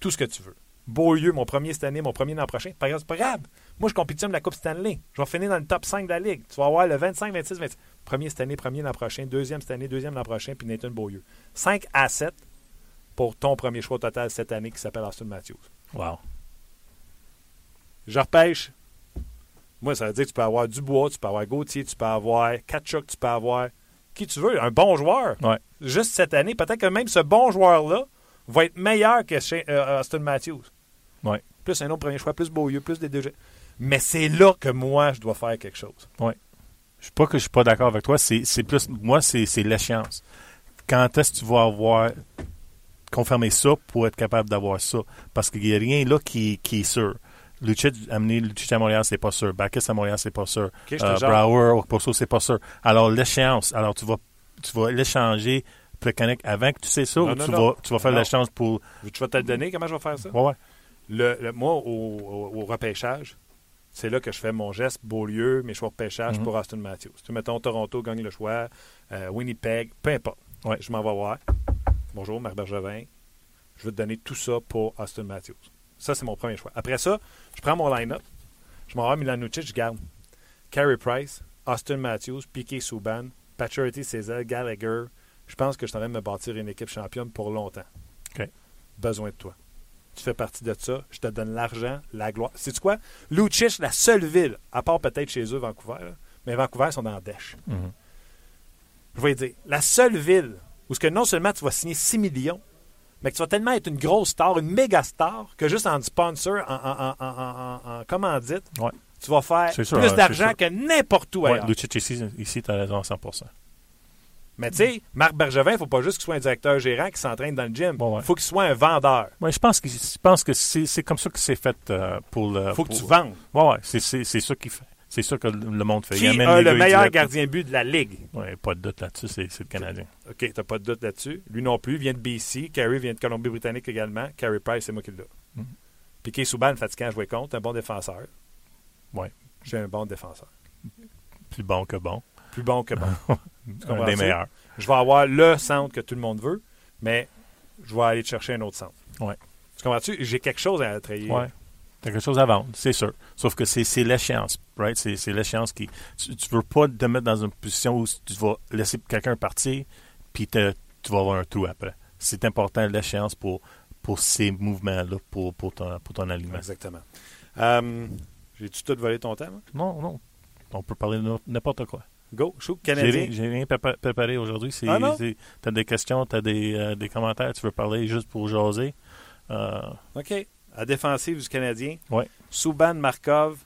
tout ce que tu veux. Beaulieu, mon premier cette année, mon premier l'an prochain. Par exemple, c'est pas grave. Moi, je compétitionne de la Coupe Stanley. Je vais finir dans le top 5 de la Ligue. Tu vas avoir le 25, 26, 27. Premier cette année, premier l'an prochain, deuxième cette année, deuxième l'an prochain, puis Nathan Beaulieu. 5 à 7 pour ton premier choix total cette année qui s'appelle Austin Matthews. Wow. Je repêche. Moi, ça veut dire que tu peux avoir Dubois, tu peux avoir Gauthier, tu peux avoir Kachuk, tu peux avoir qui tu veux, un bon joueur. Ouais. Juste cette année, peut-être que même ce bon joueur-là va être meilleur que chez, euh, Austin Matthews. Ouais. Plus un autre premier choix, plus Beaulieu, plus des deux. Mais c'est là que moi, je dois faire quelque chose. Je suis pas que je suis pas d'accord avec toi. C'est c'est plus. Moi, c'est c'est l'échéance. Quand est-ce que tu vas avoir confirmé ça pour être capable d'avoir ça? Parce qu'il n'y a rien là qui, qui est sûr. Lucic, amener Lucic à Montréal, c'est pas sûr. Bacchus à Montréal, c'est pas sûr. te Euh. Brower, Okposo, c'est pas sûr. Alors, l'échéance. Alors, tu vas, tu vas l'échanger Plekanec avant que tu sais ça Non, ou non, tu, non. Vas, tu vas faire l'échange pour. Tu vas te le donner, comment je vais faire ça? Ouais, ouais. Le, le- moi, au, au- au repêchage, c'est là que je fais mon geste Beaulieu, mes choix de pêchage Mhm. pour Austin Matthews. Tu mettons Toronto gagne le choix, euh, Winnipeg, peu importe. Ouais. Je m'en vais voir. Bonjour, Marc Bergevin. Je vais te donner tout ça pour Austin Matthews. Ça, c'est mon premier choix. Après ça, je prends mon line-up. Je m'en vais à Milan Lucic, je garde Carey Price, Austin Matthews, Piquet Souban, Paturity, César, Gallagher, je pense que je suis en train de me bâtir une équipe championne pour longtemps. OK. Besoin de toi. Tu fais partie de ça. Je te donne l'argent, la gloire. Sais-tu quoi? Lucic, la seule ville, à part peut-être chez eux, Vancouver, là, mais Vancouver ils sont dans la dèche. Mhm. Je vais dire, la seule ville où ce que non seulement tu vas signer 6 millions, mais que tu vas tellement être une grosse star, une méga star, que juste en sponsor, en, en, en, en, commandite, Ouais. tu vas faire C'est sûr, plus hein, d'argent c'est que n'importe où Ouais, ailleurs. Lucic ici, ici tu as raison à 100 Mais tu sais, Marc Bergevin, il ne faut pas juste qu'il soit un directeur gérant qui s'entraîne dans le gym. Il Bon, ouais. faut qu'il soit un vendeur. Ouais, je pense que, je pense que c'est comme ça que c'est fait euh, pour le. Il faut que tu vendes. Ouais, ouais, c'est ça qu'il fait. C'est ça que le monde fait. Qui Il amène a le il meilleur gardien but de la Ligue? Ouais, pas de doute là-dessus, c'est le Canadien. OK, t'as pas de doute là-dessus. Lui non plus, il vient de BC. Carey vient de Colombie-Britannique également. Carey Price, c'est moi qui l'ai. Mhm. Piqué Souban, fatigant à jouer contre, un bon défenseur. Ouais. J'ai un bon défenseur. Plus bon que bon. Plus bon que bon. [laughs] Un des meilleurs. je vais avoir le centre que tout le monde veut, mais je vais aller te chercher un autre centre. Ouais. Tu comprends-tu? J'ai quelque chose à trahir. Ouais. T'as quelque chose à vendre, c'est sûr. Sauf que c'est l'échéance, right? C'est l'échéance qui. Tu, tu veux pas te mettre dans une position où tu vas laisser quelqu'un partir, puis te- tu vas avoir un trou après. C'est important l'échéance pour, pour ces mouvements-là, pour, pour, ton, pour ton alignement. Exactement. Euh, J'ai-tu tout volé ton temps? moi? Non, non. On peut parler de n'importe quoi. Go, J'ai Canadien? rien- j'ai rien prépa- préparé aujourd'hui. Ah T'as des questions, t'as des, euh, des commentaires, tu veux parler juste pour jaser. Euh, OK. À défensive du Canadien. Ouais. Souban, Markov,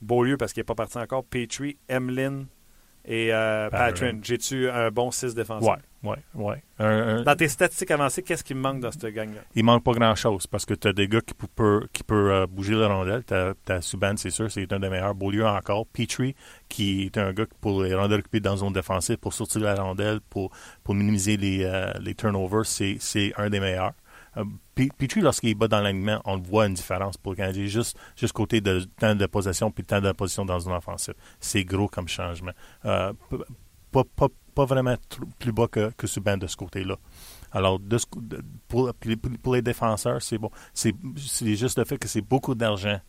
Beaulieu parce qu'il n'est pas parti encore, Petrie, Emlyn et euh. Patron. J'ai-tu un bon 6 défensif? ouais, ouais, ouais. Un- un- Dans tes statistiques avancées, qu'est-ce qui manque dans cette gang-là? il manque pas grand-chose parce que tu as des gars qui peuvent qui peut, euh, bouger la rondelle. Tu as, Subban, c'est sûr, c'est un des meilleurs. Beaulieu encore. Petrie, qui est un gars qui pour les rondelles occupées dans la zone défensive, pour sortir la rondelle, pour, pour minimiser les, euh, les turnovers, c'est un des meilleurs. Euh, Pe- Petrie, lorsqu'il bas dans l'alignement, on voit une différence pour le Canadien, juste, juste côté de temps de possession puis temps de position dans une offensive. C'est gros comme changement. Pas, pas, pas vraiment plus bas que, que Subban de ce côté-là. Alors, pour, les défenseurs, c'est bon. C'est juste le fait que c'est beaucoup d'argent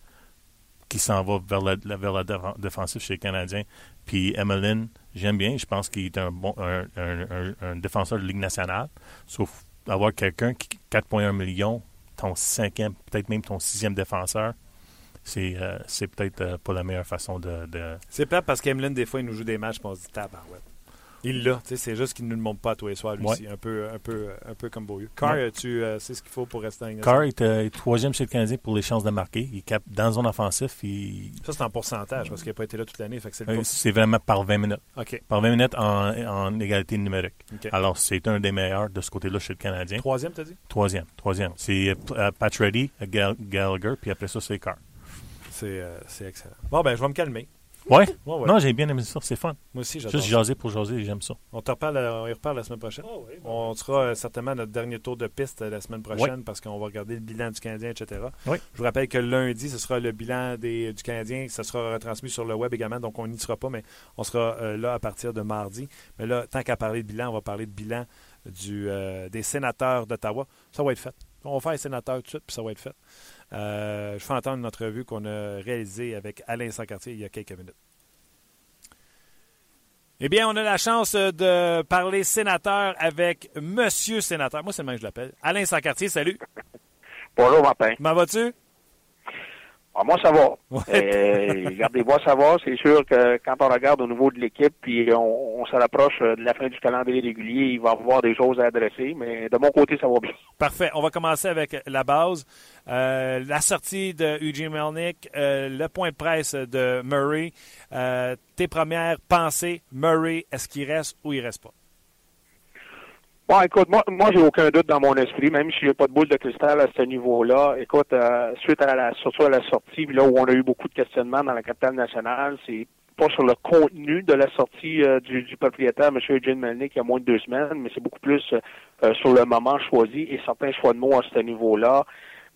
qui s'en va vers la, vers défensive chez les Canadiens. Puis Emeline, j'aime bien. Je pense qu'il est un bon un, défenseur de Ligue nationale. Sauf avoir quelqu'un qui 4,1 millions, ton cinquième, peut-être même ton sixième défenseur, c'est euh, peut-être euh, pas la meilleure façon de. C'est plate parce qu'Emlyn, des fois, il nous joue des matchs on se dit tabarouette. Il l'a, c'est juste qu'il ne nous le montre pas tous les soirs, lui Ouais. aussi, un peu, un, peu, un peu comme Beaulieu. Carr, Ouais. tu euh, sais ce qu'il faut pour rester en Carr est, euh, est troisième chez le Canadien pour les chances de marquer. Il est cap- dans zone offensif. Il, Ça, c'est en pourcentage parce qu'il n'a pas été là toute l'année. C'est euh, c'est vraiment par 20 minutes. Par 20 minutes en, en égalité numérique. Alors, c'est un des meilleurs de ce côté-là chez le Canadien. Troisième, t'as dit? Troisième, troisième. C'est euh, Pat Reddy, Gal- Gallagher, puis après ça, c'est Carr. C'est euh, c'est excellent. Bon, ben, je vais me calmer. Ouais? Ouais, ouais. Non, j'ai bien aimé ça, c'est fun. Moi aussi, j'adore Juste ça. jaser pour jaser, j'aime ça. On te reparle, euh, on y reparle la semaine prochaine. on sera euh, certainement à notre dernier tour de piste euh, la semaine prochaine parce qu'on va regarder le bilan du Canadien, etc. Oui. Je vous rappelle que lundi, ce sera le bilan des, du Canadien. Ça sera retransmis sur le web également, donc on n'y sera pas, mais on sera euh, là à partir de mardi. Mais là, tant qu'à parler de bilan, on va parler de bilan du, euh, des sénateurs d'Ottawa. Ça va être fait. On va faire les sénateurs tout de suite, puis ça va être fait. Euh, je fais entendre notre revue qu'on a réalisée avec Alain Sancartier il y a quelques minutes. Eh bien, on a la chance de parler sénateur avec Monsieur Sénateur. Moi, c'est le même que je l'appelle. Alain Sancartier, salut. Bonjour, Martin. Comment vas-tu? Ah, moi, ça va. Ouais. Euh, Gardez-moi, ça va. C'est sûr que quand on regarde au niveau de l'équipe, puis on, on se rapproche euh, de la fin du calendrier régulier, il va y avoir des choses à adresser, mais de mon côté, ça va bien. Parfait. On va commencer avec la base. Euh, la sortie de Eugene Melnick, euh, le point de presse de Murray. Euh, tes premières pensées, Murray, est-ce qu'il reste ou il reste pas? Bon, écoute, moi, moi j'ai aucun doute dans mon esprit, même si j'ai pas de boule de cristal à ce niveau-là. Écoute, euh, suite à la, surtout à la sortie, là où on a eu beaucoup de questionnements dans la capitale nationale, c'est pas sur le contenu de la sortie euh, du, du propriétaire, M. Eugene Melnick, il y a moins de deux semaines, mais c'est beaucoup plus euh, sur le moment choisi et certains choix de mots à ce niveau-là.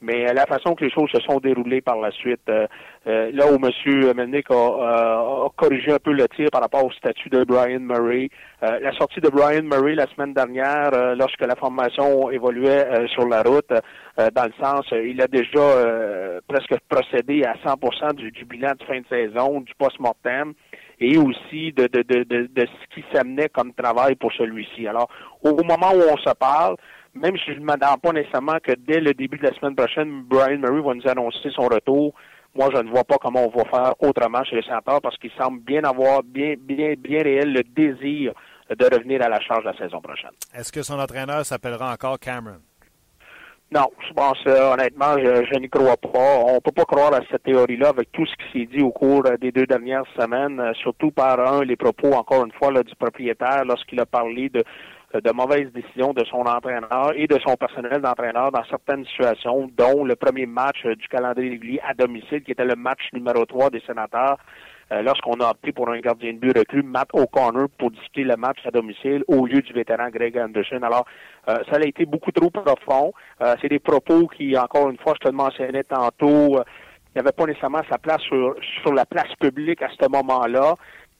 Mais euh, la façon que les choses se sont déroulées par la suite, euh, euh, là où M. Melnick a, euh, a corrigé un peu le tir par rapport au statut de Brian Murray, euh, la sortie de Brian Murray la semaine dernière, lorsque la formation évoluait sur la route, dans le sens, il a déjà presque procédé à 100% du, du bilan de fin de saison, du post-mortem. et aussi de, de, de, de, ce qui s'amenait comme travail pour celui-ci. Alors, au moment où on se parle, même si je ne m'attends pas nécessairement que dès le début de la semaine prochaine, Brian Murray va nous annoncer son retour, moi, je ne vois pas comment on va faire autrement chez les sénateurs parce qu'il semble bien avoir bien, bien, bien réel le désir de revenir à la charge la saison prochaine. Est-ce que son entraîneur s'appellera encore Cameron? Non, je pense euh, honnêtement, je, n'y crois pas. On peut pas croire à cette théorie-là avec tout ce qui s'est dit au cours des deux dernières semaines, euh, surtout par un les propos encore une fois là, du propriétaire lorsqu'il a parlé de de mauvaises décisions de son entraîneur et de son personnel d'entraîneur dans certaines situations, dont le premier match euh, du calendrier régulier à domicile, qui était le match numéro 3 des sénateurs, euh, lorsqu'on a opté pour un gardien de but recru, Matt O'Connor, pour discuter le match à domicile au lieu du vétéran Greg Anderson. Alors, euh, ça a été beaucoup trop profond. C'est des propos qui, encore une fois, je te le mentionnais tantôt, il n'y avait pas nécessairement sa place sur, sur la place publique à ce moment-là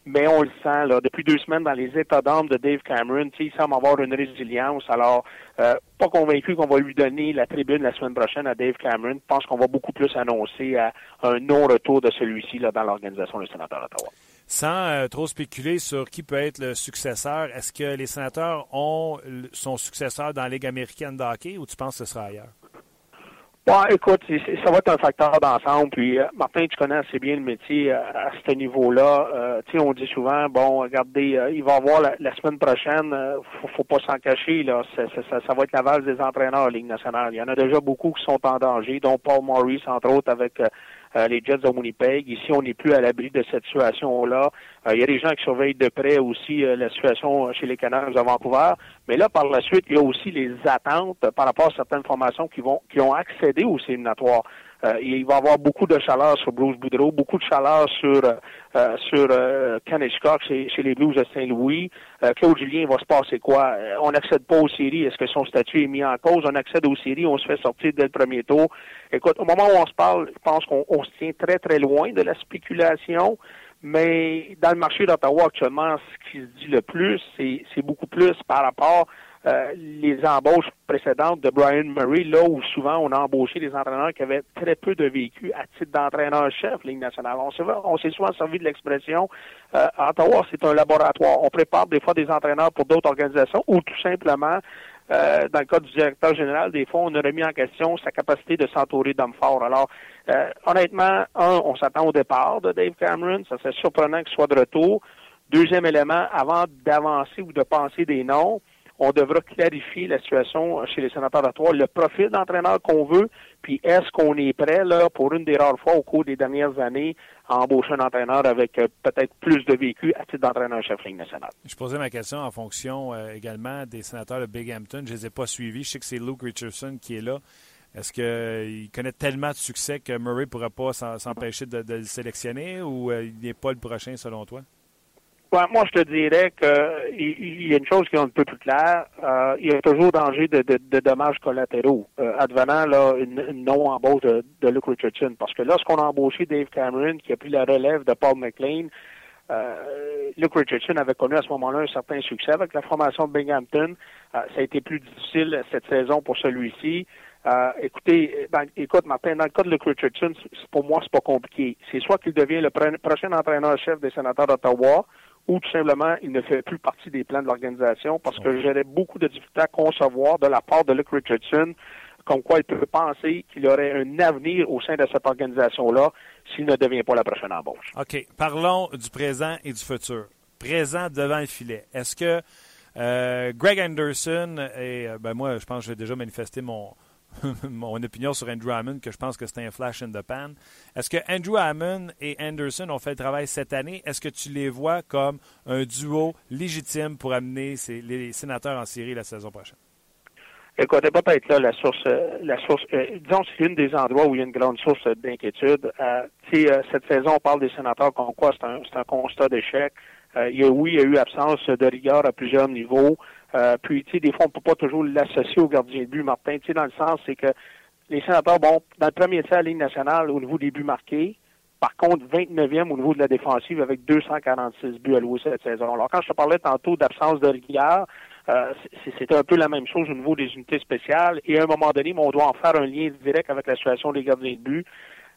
mais on le sent là, depuis deux semaines dans les états d'âme de Dave Cameron. Il semble avoir une résilience. Alors, euh, pas convaincu qu'on va lui donner la tribune la semaine prochaine à Dave Cameron. Je pense qu'on va beaucoup plus annoncer un non-retour de celui-ci là, dans l'organisation des sénateurs d'Ottawa. Sans euh, trop spéculer sur qui peut être le successeur, est-ce que les sénateurs ont son successeur dans la Ligue américaine de hockey ou tu penses que ce sera ailleurs? Bon, écoute, ça va être un facteur d'ensemble. Puis, euh, Martin, tu connais assez bien le métier euh, à, ce niveau-là. Euh, tu sais, on dit souvent, bon, regardez, il va y avoir la, semaine prochaine, faut, faut pas s'en cacher, là, ça, va être la valse des entraîneurs en Ligue nationale. Il y en a déjà beaucoup qui sont en danger, dont Paul Maurice, entre autres, avec euh, les Jets de Winnipeg. Ici, on n'est plus à l'abri de cette situation-là. Euh, il y a des gens qui surveillent de près aussi euh, la situation chez les Canadiens de Vancouver. Mais là, par la suite, il y a aussi les attentes par rapport à certaines formations qui vont qui ont accédé aux éliminatoires. Euh, il va y avoir beaucoup de chaleur sur Bruce Boudreau, beaucoup de chaleur sur euh, sur euh, chez, chez, les Blues de Saint-Louis. Euh, Claude Julien va se passer quoi? on n'accède pas aux séries. Est-ce que son statut est mis en cause? On accède aux séries, on se fait sortir dès le premier tour. Écoute, au moment où on se parle, je pense qu'on se tient très, très loin de la spéculation. Mais dans le marché d'Ottawa actuellement, ce qui se dit le plus, c'est beaucoup plus par rapport euh, les embauches précédentes de Brian Murray, là où souvent on a embauché des entraîneurs qui avaient très peu de vécu à titre d'entraîneur-chef Ligue nationale. On s'est souvent servi de l'expression euh, Ottawa, c'est un laboratoire. On prépare des fois des entraîneurs pour d'autres organisations ou tout simplement euh, dans le cas du directeur général, des fois, on a remis en question sa capacité de s'entourer d'hommes forts. Alors, euh, honnêtement, un, on s'attend au départ de Dave Cameron. Ça serait surprenant qu'il soit de retour. Deuxième élément, avant d'avancer ou de penser des noms, on devra clarifier la situation chez les sénateurs d'Ottawa, le profil d'entraîneur qu'on veut, puis est-ce qu'on est prêt, là, pour une des rares fois au cours des dernières années, à embaucher un entraîneur avec euh, peut-être plus de vécu à titre d'entraîneur-chef Ligue nationale. Je posais ma question en fonction euh, également des sénateurs de Bighampton. Je ne les ai pas suivis. Je sais que c'est Luke Richardson qui est là. Est-ce qu'il connaît tellement de succès que Murray ne pourrait pas s'empêcher de, le sélectionner ou euh, il n'est pas le prochain selon toi? Moi, je te dirais qu'il y a une chose qui est un peu plus claire. Euh, il y a toujours danger de, dommages collatéraux, euh, advenant là, une, non-embauche de, Luke Richardson. Parce que lorsqu'on a embauché Dave Cameron, qui a pris la relève de Paul McLean, euh, Luke Richardson avait connu à ce moment-là un certain succès avec la formation de Binghamton. ça a été plus difficile cette saison pour celui-ci. écoutez, écoute, Martin, dans le cas de Luke Richardson, pour moi, c'est pas compliqué. C'est soit qu'il devient le prochain entraîneur-chef des sénateurs d'Ottawa, ou tout simplement il ne fait plus partie des plans de l'organisation parce que j'aurais beaucoup de difficultés à concevoir de la part de Luke Richardson comme quoi il peut penser qu'il aurait un avenir au sein de cette organisation-là s'il ne devient pas la prochaine embauche. OK. Parlons du présent et du futur. Présent devant le filet. Est-ce que euh, Greg Anderson et euh, ben moi, je pense que j'ai déjà manifesté mon, [laughs] mon opinion sur Andrew Hammond, que je pense que c'est un flash in the pan. Est-ce que Andrew Hammond et Anderson ont fait le travail cette année? Est-ce que tu les vois comme un duo légitime pour amener les sénateurs en série la saison prochaine? Écoutez, peut-être là la source, euh, la source. Euh, disons, c'est une des endroits où il y a une grande source d'inquiétude. Euh, cette saison, on parle des sénateurs comme quoi c'est un, constat d'échec. oui, il y a eu absence de rigueur à plusieurs niveaux. Euh, puis, tu sais, des fois, on peut pas toujours l'associer au gardien de but, Martin. Tu sais, dans le sens, c'est que les sénateurs, bon, dans le premier tiers de la Ligue nationale, au niveau des buts marqués, par contre, 29e au niveau de la défensive avec 246 buts alloués cette saison. Alors, quand je te parlais tantôt d'absence de rigueur, euh, c'était un peu la même chose au niveau des unités spéciales. Et à un moment donné, on doit en faire un lien direct avec la situation des gardiens de but.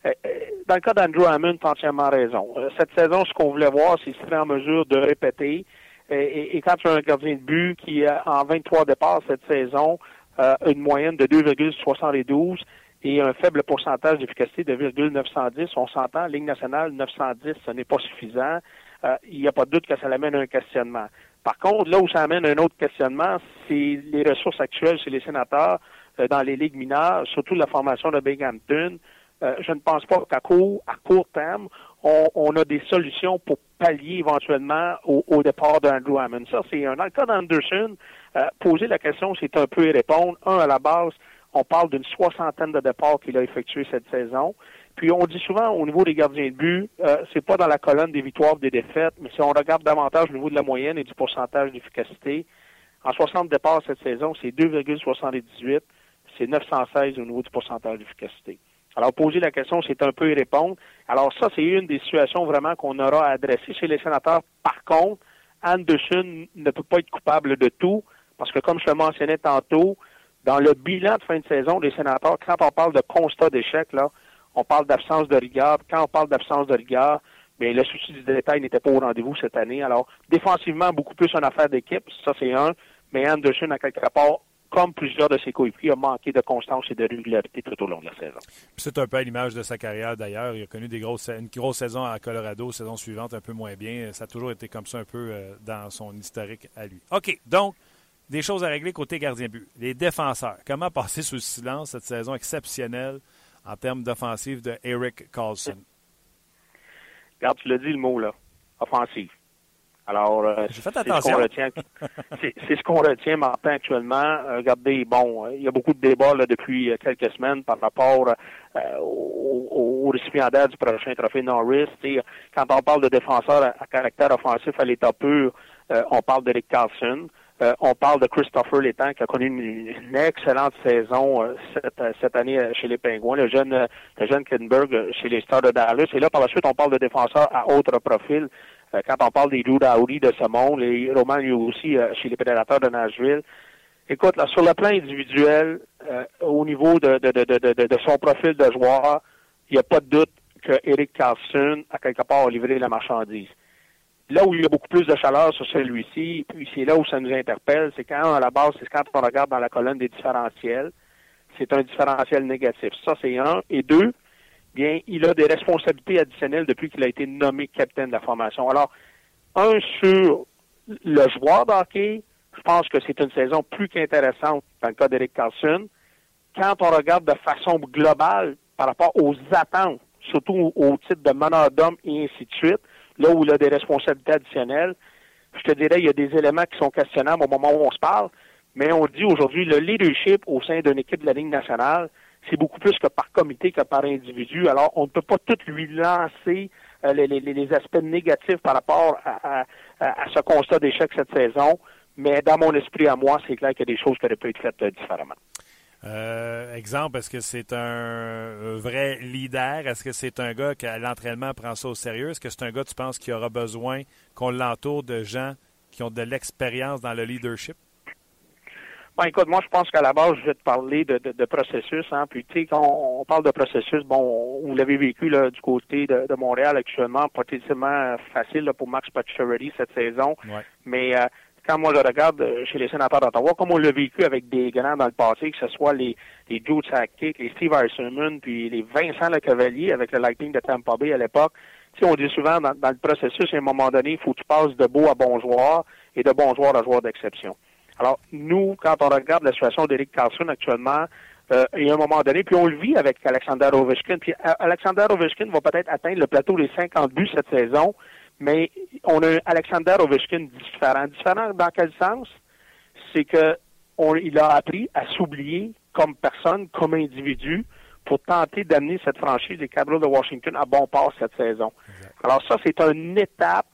Euh, euh, dans le cas d'Andrew Hammond, tu entièrement raison. Cette saison, ce qu'on voulait voir, c'est s'il serait en mesure de répéter. Et, et, quand tu as un gardien de but qui, en 23 départs cette saison, a une moyenne de 2,72 et un faible pourcentage d'efficacité de 2,910, on s'entend, Ligue nationale, 910, ce n'est pas suffisant. il n'y a pas de doute que ça l'amène à un questionnement. Par contre, là où ça amène un autre questionnement, c'est les ressources actuelles chez les sénateurs dans les ligues mineures, surtout la formation de Binghamton. Euh, je ne pense pas qu'à court, à court terme, on, a des solutions pour pallier éventuellement au, départ d'Andrew Hammond. Ça, c'est un. Cas d'Anderson, euh, poser la question, c'est un peu y répondre. Un, à la base, on parle d'une soixantaine de départs qu'il a effectués cette saison. Puis on dit souvent au niveau des gardiens de but, euh, c'est pas dans la colonne des victoires des défaites, mais si on regarde davantage au niveau de la moyenne et du pourcentage d'efficacité, en 60 départs cette saison, c'est 2,78, c'est 916 au niveau du pourcentage d'efficacité. Alors, poser la question, c'est un peu y répondre. Alors, ça, c'est une des situations vraiment qu'on aura à adresser chez les sénateurs. Par contre, Anderson ne peut pas être coupable de tout, parce que comme je le mentionnais tantôt, dans le bilan de fin de saison des sénateurs, quand on parle de constat d'échec, là, on parle d'absence de rigueur. Quand on parle d'absence de rigueur, bien, le souci du détail n'était pas au rendez-vous cette année. Alors, défensivement, beaucoup plus une affaire d'équipe, ça c'est un, mais Anderson, à quelque part, comme plusieurs de ses coéquipiers, a manqué de constance et de régularité tout au long de la saison. C'est un peu à l'image de sa carrière d'ailleurs. Il a connu des grosses, une grosse saison à Colorado, saison suivante un peu moins bien. Ça a toujours été comme ça un peu euh, dans son historique à lui. OK, donc, des choses à régler côté gardien but. Les défenseurs. Comment passer sous le silence cette saison exceptionnelle en termes d'offensive de Eric Carlson? Regarde, tu l'as dit le mot, là. Offensive. Alors, euh, c'est ce qu'on retient. c'est ce qu'on retient, Martin, actuellement. Euh, regardez, bon, il y a beaucoup de débats là, depuis euh, quelques semaines par rapport au, au, récipiendaire du prochain trophée Norris. quand on parle de défenseur à, caractère offensif à l'état pur, on parle d'Eric Carlson. on parle de Christopher Létang qui a connu une, excellente saison cette, cette, année chez les Pingouins, le jeune le jeune Kinberg chez les Stars de Dallas. Et là, par la suite, on parle de défenseurs à autre profil. Euh, quand on parle des Drew Dowdy de ce monde, les Roman lui aussi euh, chez les Prédateurs de Nashville. Écoute, là, sur le plan individuel, euh, au niveau de, de, de, de, son profil de joueur, il n'y a pas de doute que Eric Carlson a quelque part livré la marchandise. Là où il y a beaucoup plus de chaleur sur celui-ci, puis c'est là où ça nous interpelle, c'est quand, à la base, c'est quand on regarde dans la colonne des différentiels, c'est un différentiel négatif. Ça, c'est un. Et deux, bien, il a des responsabilités additionnelles depuis qu'il a été nommé capitaine de la formation. Alors, un sur le joueur d'hockey, je pense que c'est une saison plus qu'intéressante dans le cas d'Eric Carlson. Quand on regarde de façon globale par rapport aux attentes, surtout au titre de meneur d'homme et ainsi de suite, là où il a des responsabilités additionnelles, je te dirais, il y a des éléments qui sont questionnables au moment où on se parle, mais on dit aujourd'hui le leadership au sein d'une équipe de la Ligue nationale, c'est beaucoup plus que par comité que par individu. Alors, on ne peut pas tout lui lancer euh, les, aspects négatifs par rapport à, ce constat d'échec cette saison. Mais dans mon esprit à moi, c'est clair qu'il y a des choses qui auraient pu être faites euh, différemment. Euh, exemple, est-ce que c'est un vrai leader? Est-ce que c'est un gars qui, à l'entraînement, prend ça au sérieux? Est-ce que c'est un gars, tu penses, qui aura besoin qu'on l'entoure de gens qui ont de l'expérience dans le leadership? Bon, écoute, moi, je pense qu'à la base, je vais te parler de, de, processus. Hein. Puis, tu sais, quand on, parle de processus, bon, vous l'avez vécu là, du côté de, de Montréal actuellement, pas tellement facile pour Max Pacioretty cette saison. Mais euh, quand moi je regarde euh, chez les sénateurs d'Ottawa, comme on l'a vécu avec des grands dans le passé, que ce soit les, les Sakic, les Steve Eisenman, puis les Vincent Le Cavalier avec le Lightning de Tampa Bay à l'époque, tu sais, on dit souvent dans, dans le processus, à un moment donné, il faut que tu passes de beau à bon joueur et de bon joueur à joueur d'exception. Alors, nous, quand on regarde la situation d'Eric Carlson actuellement, euh, il y a un moment donné, puis on le vit avec Alexander Ovechkin. Puis Alexander Ovechkin va peut-être atteindre le plateau des 50 buts cette saison, mais on a un Alexander Ovechkin différent. Différent dans quel sens? C'est que on, il a appris à s'oublier comme personne, comme individu, pour tenter d'amener cette franchise des Capitals de Washington à bon port cette saison. Alors ça, c'est une étape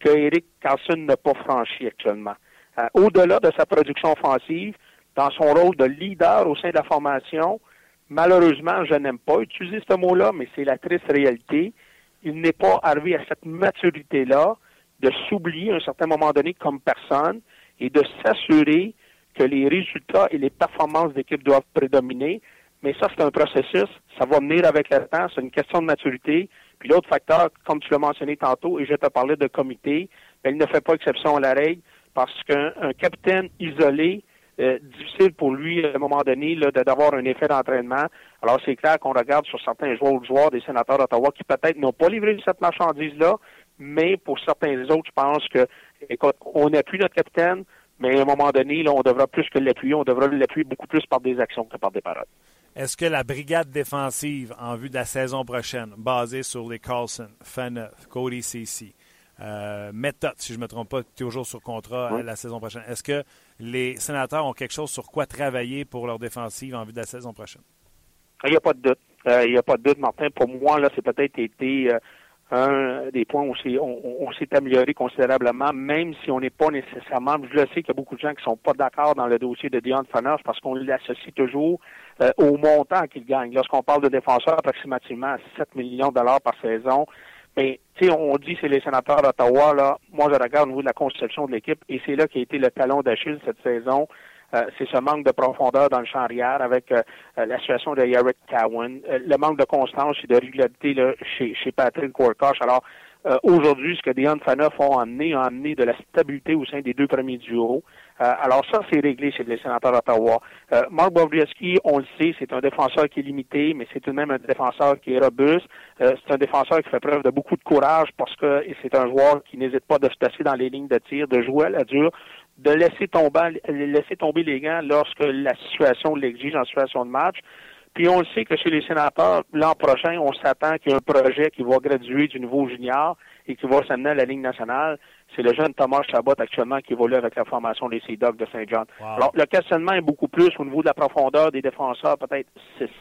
que Eric Carlson n'a pas franchie actuellement. Euh, au-delà de sa production offensive, dans son rôle de leader au sein de la formation, malheureusement, je n'aime pas utiliser ce mot-là, mais c'est la triste réalité. Il n'est pas arrivé à cette maturité-là de s'oublier à un certain moment donné comme personne et de s'assurer que les résultats et les performances d'équipe doivent prédominer, mais ça, c'est un processus. Ça va venir avec le temps. C'est une question de maturité. Puis l'autre facteur, comme tu l'as mentionné tantôt, et je te parlais de comité, ben, il ne fait pas exception à la règle parce qu'un capitaine isolé, euh, difficile pour lui, à un moment donné, d'avoir un effet d'entraînement. Alors, c'est clair qu'on regarde sur certains joueurs ou joueurs des sénateurs d'Ottawa qui peut-être n'ont pas livré cette marchandise-là, mais pour certains autres, je pense que, appuie notre capitaine, mais à un moment donné, on devra plus que l'appuyer, on devra l'appuyer beaucoup plus par des actions que par des paroles. Est-ce que la brigade défensive en vue de la saison prochaine, basée sur les Carlson, Faneuf, Cody Ceci, euh, méthode, si je ne me trompe pas, toujours sur contrat la saison prochaine. Est-ce que les sénateurs ont quelque chose sur quoi travailler pour leur défensive en vue de la saison prochaine? Il n'y a pas de doute. Euh, il n'y a pas de doute, Martin. Pour moi, là, c'est peut-être été euh, un des points où on, s'est amélioré considérablement, même si on n'est pas nécessairement. Je le sais qu'il y a beaucoup de gens qui sont pas d'accord dans le dossier de Dion Fanos parce qu'on l'associe toujours au montant qu'il gagne. Lorsqu'on parle de défenseurs approximativement à 7 millions de dollars par saison, mais, tu sais, on dit c'est les sénateurs d'Ottawa, là. Moi, je regarde au niveau de la conception de l'équipe et c'est là qui a été le talon d'Achille cette saison. Euh, c'est ce manque de profondeur dans le champ arrière avec euh, euh, la situation de Eric Cowan, le manque de constance et de régularité là, chez, chez Patrick Warkosh. Alors, aujourd'hui, ce que Dion Faneuf ont amené, a amené de la stabilité au sein des deux premiers duos. Euh, alors ça, c'est réglé chez les sénateurs d'Ottawa. Euh, Mark Bobrovsky, on le sait, c'est un défenseur qui est limité, mais c'est tout de même un défenseur qui est robuste. Euh, c'est un défenseur qui fait preuve de beaucoup de courage parce que c'est un joueur qui n'hésite pas de se placer dans les lignes de tir, de jouer à la dure, de laisser tomber, laisser tomber les gants lorsque la situation l'exige en situation de match. Puis on le sait que chez les sénateurs, l'an prochain, on s'attend qu'il y ait un projet qui va graduer du niveau junior et qui va s'amener à la Ligue nationale c'est le jeune Thomas Chabot actuellement qui évolue avec la formation des Sea Dogs de Saint-Jean. Alors, le questionnement est beaucoup plus au niveau de la profondeur des défenseurs, peut-être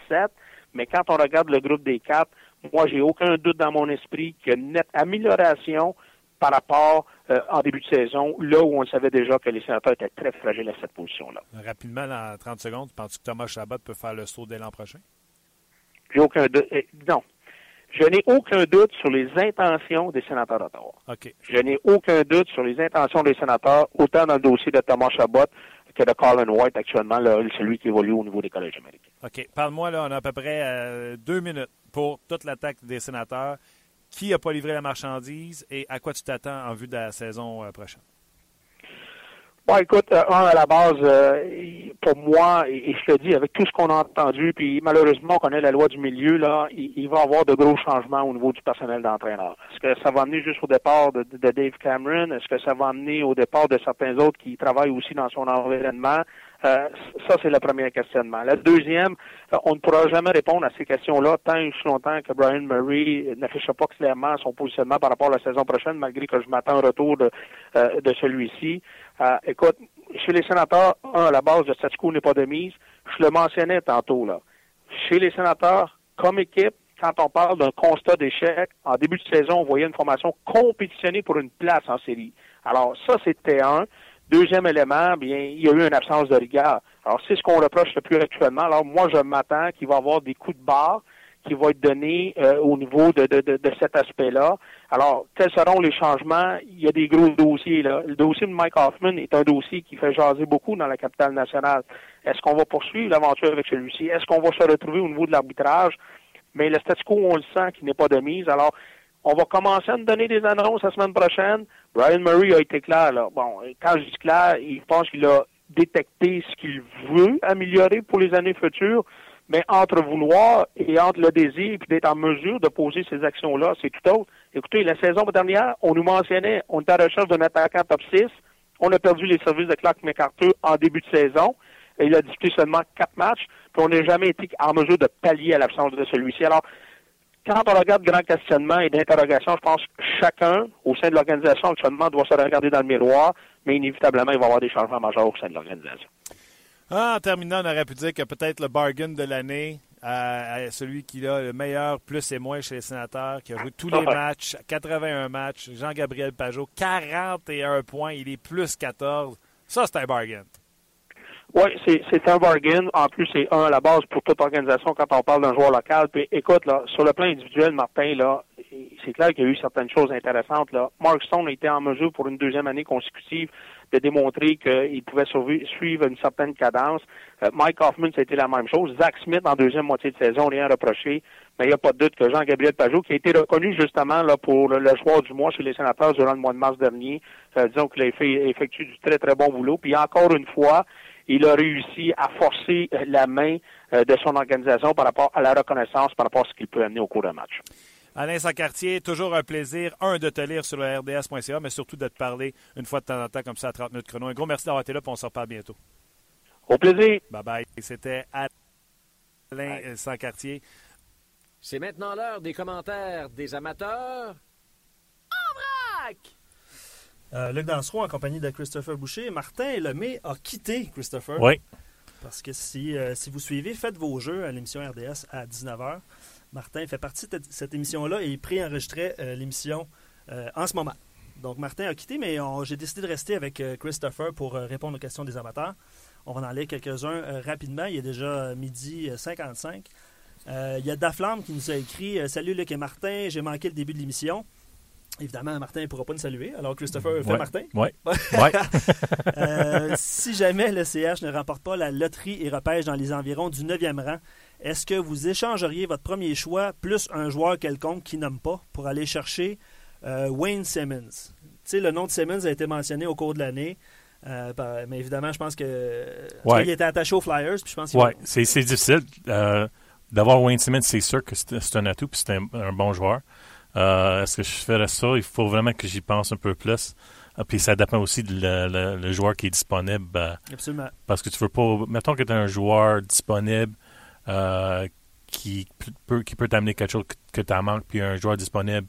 6-7, mais quand on regarde le groupe des quatre, moi, j'ai aucun doute dans mon esprit qu'il y a une nette amélioration par rapport euh, en début de saison, là où on savait déjà que les sénateurs étaient très fragiles à cette position-là. Rapidement, dans 30 secondes, penses-tu que Thomas Chabot peut faire le saut dès l'an prochain? J'ai aucun doute. Eh, non, je n'ai aucun doute sur les intentions des sénateurs d'Ottawa. Je n'ai aucun doute sur les intentions des sénateurs, autant dans le dossier de Thomas Chabot que de Colin White actuellement, celui qui évolue au niveau des collèges américains. OK. Parle-moi, là, on a à peu près euh, deux minutes pour toute l'attaque des sénateurs. Qui n'a pas livré la marchandise et à quoi tu t'attends en vue de la saison euh, prochaine? Bon, écoute, euh, un, à la base, euh, pour moi, et, je te dis, avec tout ce qu'on a entendu, puis malheureusement, on connaît la loi du milieu, là, il, va y avoir de gros changements au niveau du personnel d'entraîneur. Est-ce que ça va amener juste au départ de, Dave Cameron? Est-ce que ça va amener au départ de certains autres qui travaillent aussi dans son environnement? Euh, ça, c'est le premier questionnement. La deuxième, on ne pourra jamais répondre à ces questions-là tant et longtemps que Brian Murray n'affiche pas clairement son positionnement par rapport à la saison prochaine, malgré que je m'attends au retour de, de celui-ci. Euh, écoute, chez les sénateurs, un, la base, de statu quo n'est pas de mise. Je le mentionnais tantôt, là. Chez les sénateurs, comme équipe, quand on parle d'un constat d'échec, en début de saison, on voyait une formation compétitionnée pour une place en série. Alors, ça, c'était un. Deuxième élément, bien, il y a eu une absence de rigueur. Alors, c'est ce qu'on reproche le plus actuellement. Alors, moi, je m'attends qu'il va y avoir des coups de barre qui vont être donnés euh, au niveau de, de, de, cet aspect-là. Alors, quels seront les changements? Il y a des gros dossiers. Là. Le dossier de Mike Hoffman est un dossier qui fait jaser beaucoup dans la capitale nationale. Est-ce qu'on va poursuivre l'aventure avec celui-ci? Est-ce qu'on va se retrouver au niveau de l'arbitrage? Mais le statu quo, on le sent qu'il n'est pas de mise. Alors, on va commencer à nous donner des annonces la semaine prochaine. Brian Murray a été clair. Là. Bon, quand je dis clair, il pense qu'il a détecté ce qu'il veut améliorer pour les années futures. Mais entre vouloir et entre le désir et d'être en mesure de poser ces actions-là, c'est tout autre. Écoutez, la saison dernière, on nous mentionnait, on était à la recherche d'un attaquant top 6. On a perdu les services de Clark McArthur en début de saison. Et il a disputé seulement quatre matchs, puis on n'a jamais été en mesure de pallier à l'absence de celui-ci. Alors, quand on regarde grand questionnement et d'interrogation, je pense que chacun au sein de l'organisation actuellement doit se regarder dans le miroir, mais inévitablement, il va y avoir des changements majeurs au sein de l'organisation. Ah, en terminant, on aurait pu dire que peut-être le bargain de l'année, à, celui qui a le meilleur plus et moins chez les sénateurs, qui a joué tous les matchs, 81 matchs, Jean-Gabriel Pajot, 41 points, il est plus 14. Ça, c'est un bargain. Oui, c'est un bargain. En plus, c'est un à la base pour toute organisation quand on parle d'un joueur local. Puis écoute, là, sur le plan individuel, Martin, là, c'est clair qu'il y a eu certaines choses intéressantes. Là. Mark Stone a été en mesure pour une deuxième année consécutive de démontrer qu'il pouvait suivre une certaine cadence. Euh, Mike Hoffman, ça a été la même chose. Zach Smith, en deuxième moitié de saison, rien reproché. Mais il n'y a pas de doute que Jean-Gabriel Pajot, qui a été reconnu justement là pour le, choix du mois chez les sénateurs durant le mois de mars dernier, euh, disons qu'il a fait, effectué du très, très bon boulot. Puis encore une fois, il a réussi à forcer la main euh, de son organisation par rapport à la reconnaissance, par rapport à ce qu'il peut amener au cours d'un match. Alain Sancartier, toujours un plaisir, un, de te lire sur le RDS.ca, mais surtout de te parler une fois de temps en temps comme ça à 30 minutes chrono. Un gros merci d'avoir été là, et on se reparle bientôt. Au plaisir. Bye bye. C'était Alain Sancartier. C'est maintenant l'heure des commentaires des amateurs. En vrac! Euh, Luc Dansereau en compagnie de Christopher Boucher. Martin Lemay a quitté Christopher. Oui. Parce que si, euh, si vous suivez, faites vos jeux à l'émission RDS à 19h. Martin fait partie de cette émission-là et il préenregistrait euh, l'émission euh, en ce moment. Donc Martin a quitté, mais j'ai décidé de rester avec Christopher pour répondre aux questions des amateurs. On va en aller quelques-uns rapidement. Il est déjà midi 55. il y a Daflam qui nous a écrit Salut Luc et Martin, j'ai manqué le début de l'émission. Évidemment, Martin ne pourra pas nous saluer. Alors, Christopher fait Martin. Oui. [laughs] Euh, si jamais le CH ne remporte pas la loterie et repêche dans les environs du 9e rang, est-ce que vous échangeriez votre premier choix plus un joueur quelconque qui nomme pas pour aller chercher euh, Wayne Simmons? Tu sais, le nom de Simmons a été mentionné au cours de l'année. Euh, mais évidemment, je pense que il était attaché aux Flyers. Puis je pense ouais, c'est difficile. D'avoir Wayne Simmons, c'est sûr que c'est un atout, puis c'est un, bon joueur. Euh, est-ce que je ferais ça? Il faut vraiment que j'y pense un peu plus. Ah, puis ça dépend aussi du le, joueur qui est disponible. Euh, Absolument. Parce que tu veux pas. Mettons que tu as un joueur disponible euh, qui peut, qui peut t'amener quelque chose que, tu as manque, puis un joueur disponible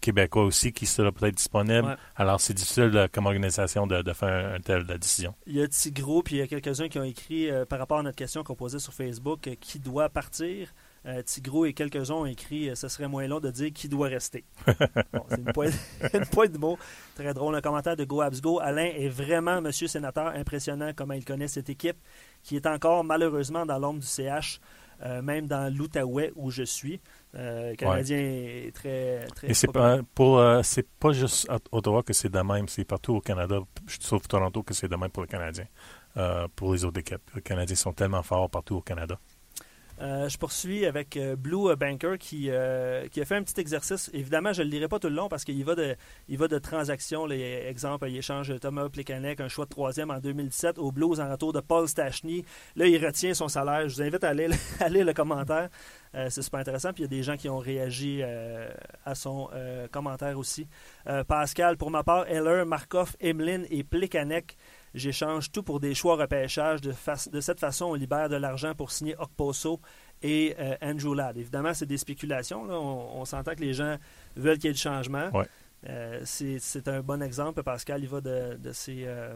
québécois aussi qui sera peut-être disponible. Alors, c'est difficile comme organisation de, faire une telle décision. Il y a Tigro, puis il y a quelques-uns qui ont écrit par rapport à notre question qu'on posait sur Facebook qui doit partir. Euh, Tigro et quelques-uns ont écrit euh, Ce serait moins long de dire qui doit rester. [laughs] c'est une pointe, [laughs] de mots. Très drôle. Un commentaire de Go Abs Go. Alain est vraiment, monsieur sénateur, impressionnant comment il connaît cette équipe qui est encore malheureusement dans l'ombre du CH. Euh, même dans l'Outaouais où je suis. le Canadien est très, très. Et c'est pas, pour, c'est pas juste à Ottawa que c'est de même, c'est partout au Canada, sauf Toronto, que c'est de même pour le Canadien. pour les autres équipes. Les Canadiens sont tellement forts partout au Canada. Euh, je poursuis avec euh, Blue Banker qui, euh, qui a fait un petit exercice. Évidemment, je ne le lirai pas tout le long parce qu'il va de, il transactions. Les exemples, il échange Thomas Plekanec, un choix de troisième en 2017 au Blues en retour de Paul Stachny. Là, il retient son salaire. Je vous invite à aller, le [laughs] commentaire. c'est super intéressant. Puis il y a des gens qui ont réagi à son commentaire aussi. Pascal, pour ma part, Heller, Markov, Emeline et Plekanec J'échange tout pour des choix repêchage. De, de cette façon, on libère de l'argent pour signer Okposo et euh, Andrew Ladd. Évidemment, c'est des spéculations. On, s'entend que les gens veulent qu'il y ait du changement. Euh, c'est un bon exemple. Pascal, il va de, de, ses, euh,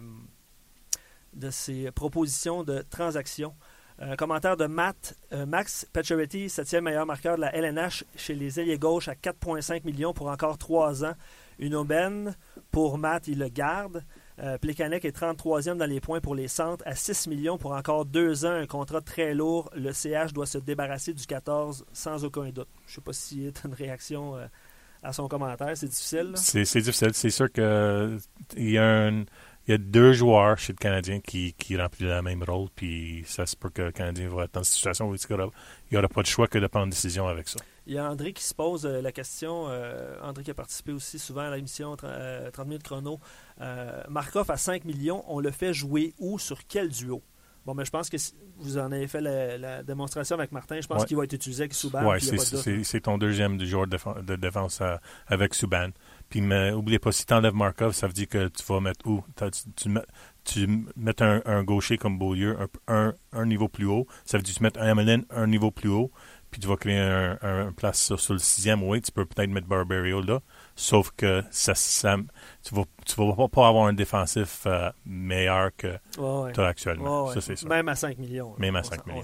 de ses propositions de transactions. Un commentaire de Matt, Max Pacioretty, septième meilleur marqueur de la LNH chez les ailiers gauche à 4,5 millions pour encore trois ans. Une aubaine pour Matt, il le garde. Euh, est 33e dans les points pour les centres à 6 millions pour encore deux ans, un contrat très lourd. Le CH doit se débarrasser du 14 sans aucun doute. Je ne sais pas y a [laughs] une réaction euh, à son commentaire. C'est difficile. C'est difficile. C'est sûr qu'il y a il y a deux joueurs chez le Canadien qui, remplissent le même rôle, puis ça se peut que le Canadien va être dans une situation où il n'y aura, pas de choix que de prendre une décision avec ça. Il y a André qui se pose euh, la question, euh, André qui a participé aussi souvent à l'émission 30 euh, minutes chrono. Markov à 5 millions, on le fait jouer où, sur quel duo? Bon, mais je pense que vous en avez fait la, démonstration avec Martin. Je pense qu'il va être utilisé avec Subban. Oui, c'est ton deuxième joueur de, défense avec Subban. Puis, n'oubliez pas, si tu enlèves Markov, ça veut dire que tu vas mettre où? Tu, tu, mets un, gaucher comme Beaulieu un, un, niveau plus haut. Ça veut dire que tu mets un Emeline un niveau plus haut puis tu vas créer un, place sur, le sixième, oui, tu peux peut-être mettre Barbario là, sauf que ça, ça tu vas, tu vas pas avoir un défensif euh, meilleur que tu as actuellement. Ça, c'est Même à 5 millions. Même à 5 millions.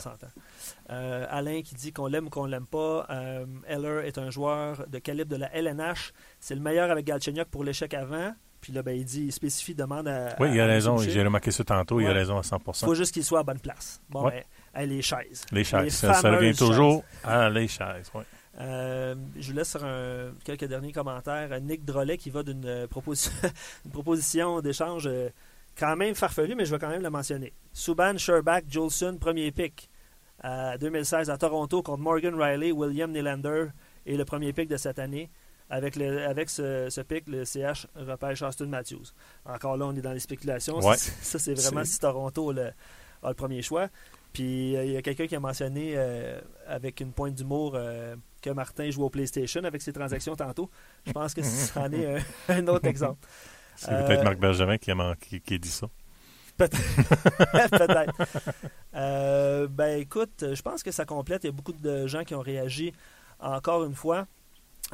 Euh, Alain qui dit qu'on l'aime ou qu'on l'aime pas. Euh, Heller est un joueur de calibre de la LNH. C'est le meilleur avec Galchenyuk pour l'échec avant. Puis là, ben, il dit, il spécifie, demande à. Oui, il a raison. J'ai remarqué ça tantôt. Il a raison à 100% Il faut juste qu'il soit à bonne place. Bon, ben, les chaises. Les chaises. ça, revient toujours à les chaises, oui. Euh, je vous laisse sur quelques derniers commentaires. Nick Drolet qui va d'une proposition, [laughs] proposition d'échange quand même farfelu, mais je vais quand même le mentionner. Subban Sherbach Jolson, premier pick. à 2016 à Toronto contre Morgan Riley, William Nylander et le premier pick de cette année. Avec, le, avec ce, ce pick, le CH repêche Austin Matthews. Encore là, on est dans les spéculations. Ouais. Ça, c'est vraiment si Toronto le- a le premier choix. Puis euh, il y a quelqu'un qui a mentionné euh, avec une pointe d'humour euh, que Martin joue au PlayStation avec ses transactions tantôt. Je pense que c'en est un, [laughs] un autre exemple. C'est peut-être Marc Benjamin qui a, qui, qui a dit ça. [laughs] Peut-être. Euh, ben écoute, je pense que ça complète. Il y a beaucoup de gens qui ont réagi encore une fois.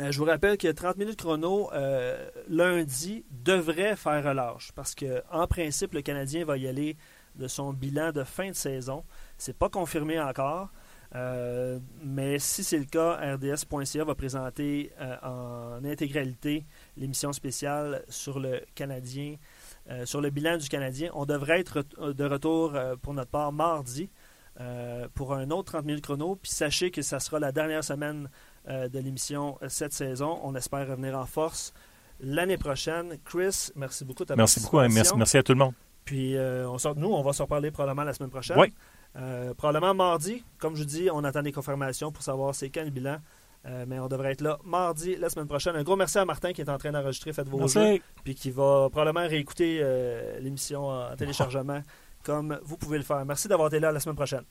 Euh, je vous rappelle que 30 minutes chrono, euh, lundi, devrait faire relâche. Parce que en principe, le Canadien va y aller de son bilan de fin de saison. C'est pas confirmé encore. Euh, mais si c'est le cas, RDS.ca va présenter euh, en intégralité l'émission spéciale sur le Canadien, euh, sur le bilan du Canadien. On devrait être de retour pour notre part mardi pour un autre 30 minutes chrono. Puis sachez que ça sera la dernière semaine de l'émission cette saison. On espère revenir en force l'année prochaine. Chris, merci beaucoup de ta Merci beaucoup. hein, Merci, à tout le monde. Puis on sort, nous, on va se reparler probablement la semaine prochaine. Oui. Euh, probablement mardi. Comme je vous dis, on attend des confirmations pour savoir c'est quand le bilan. Euh, mais on devrait être là mardi la semaine prochaine. Un gros merci à Martin qui est en train d'enregistrer Faites vos jeux. Merci. Puis qui va probablement réécouter euh, l'émission en téléchargement comme vous pouvez le faire. Merci d'avoir été là la semaine prochaine.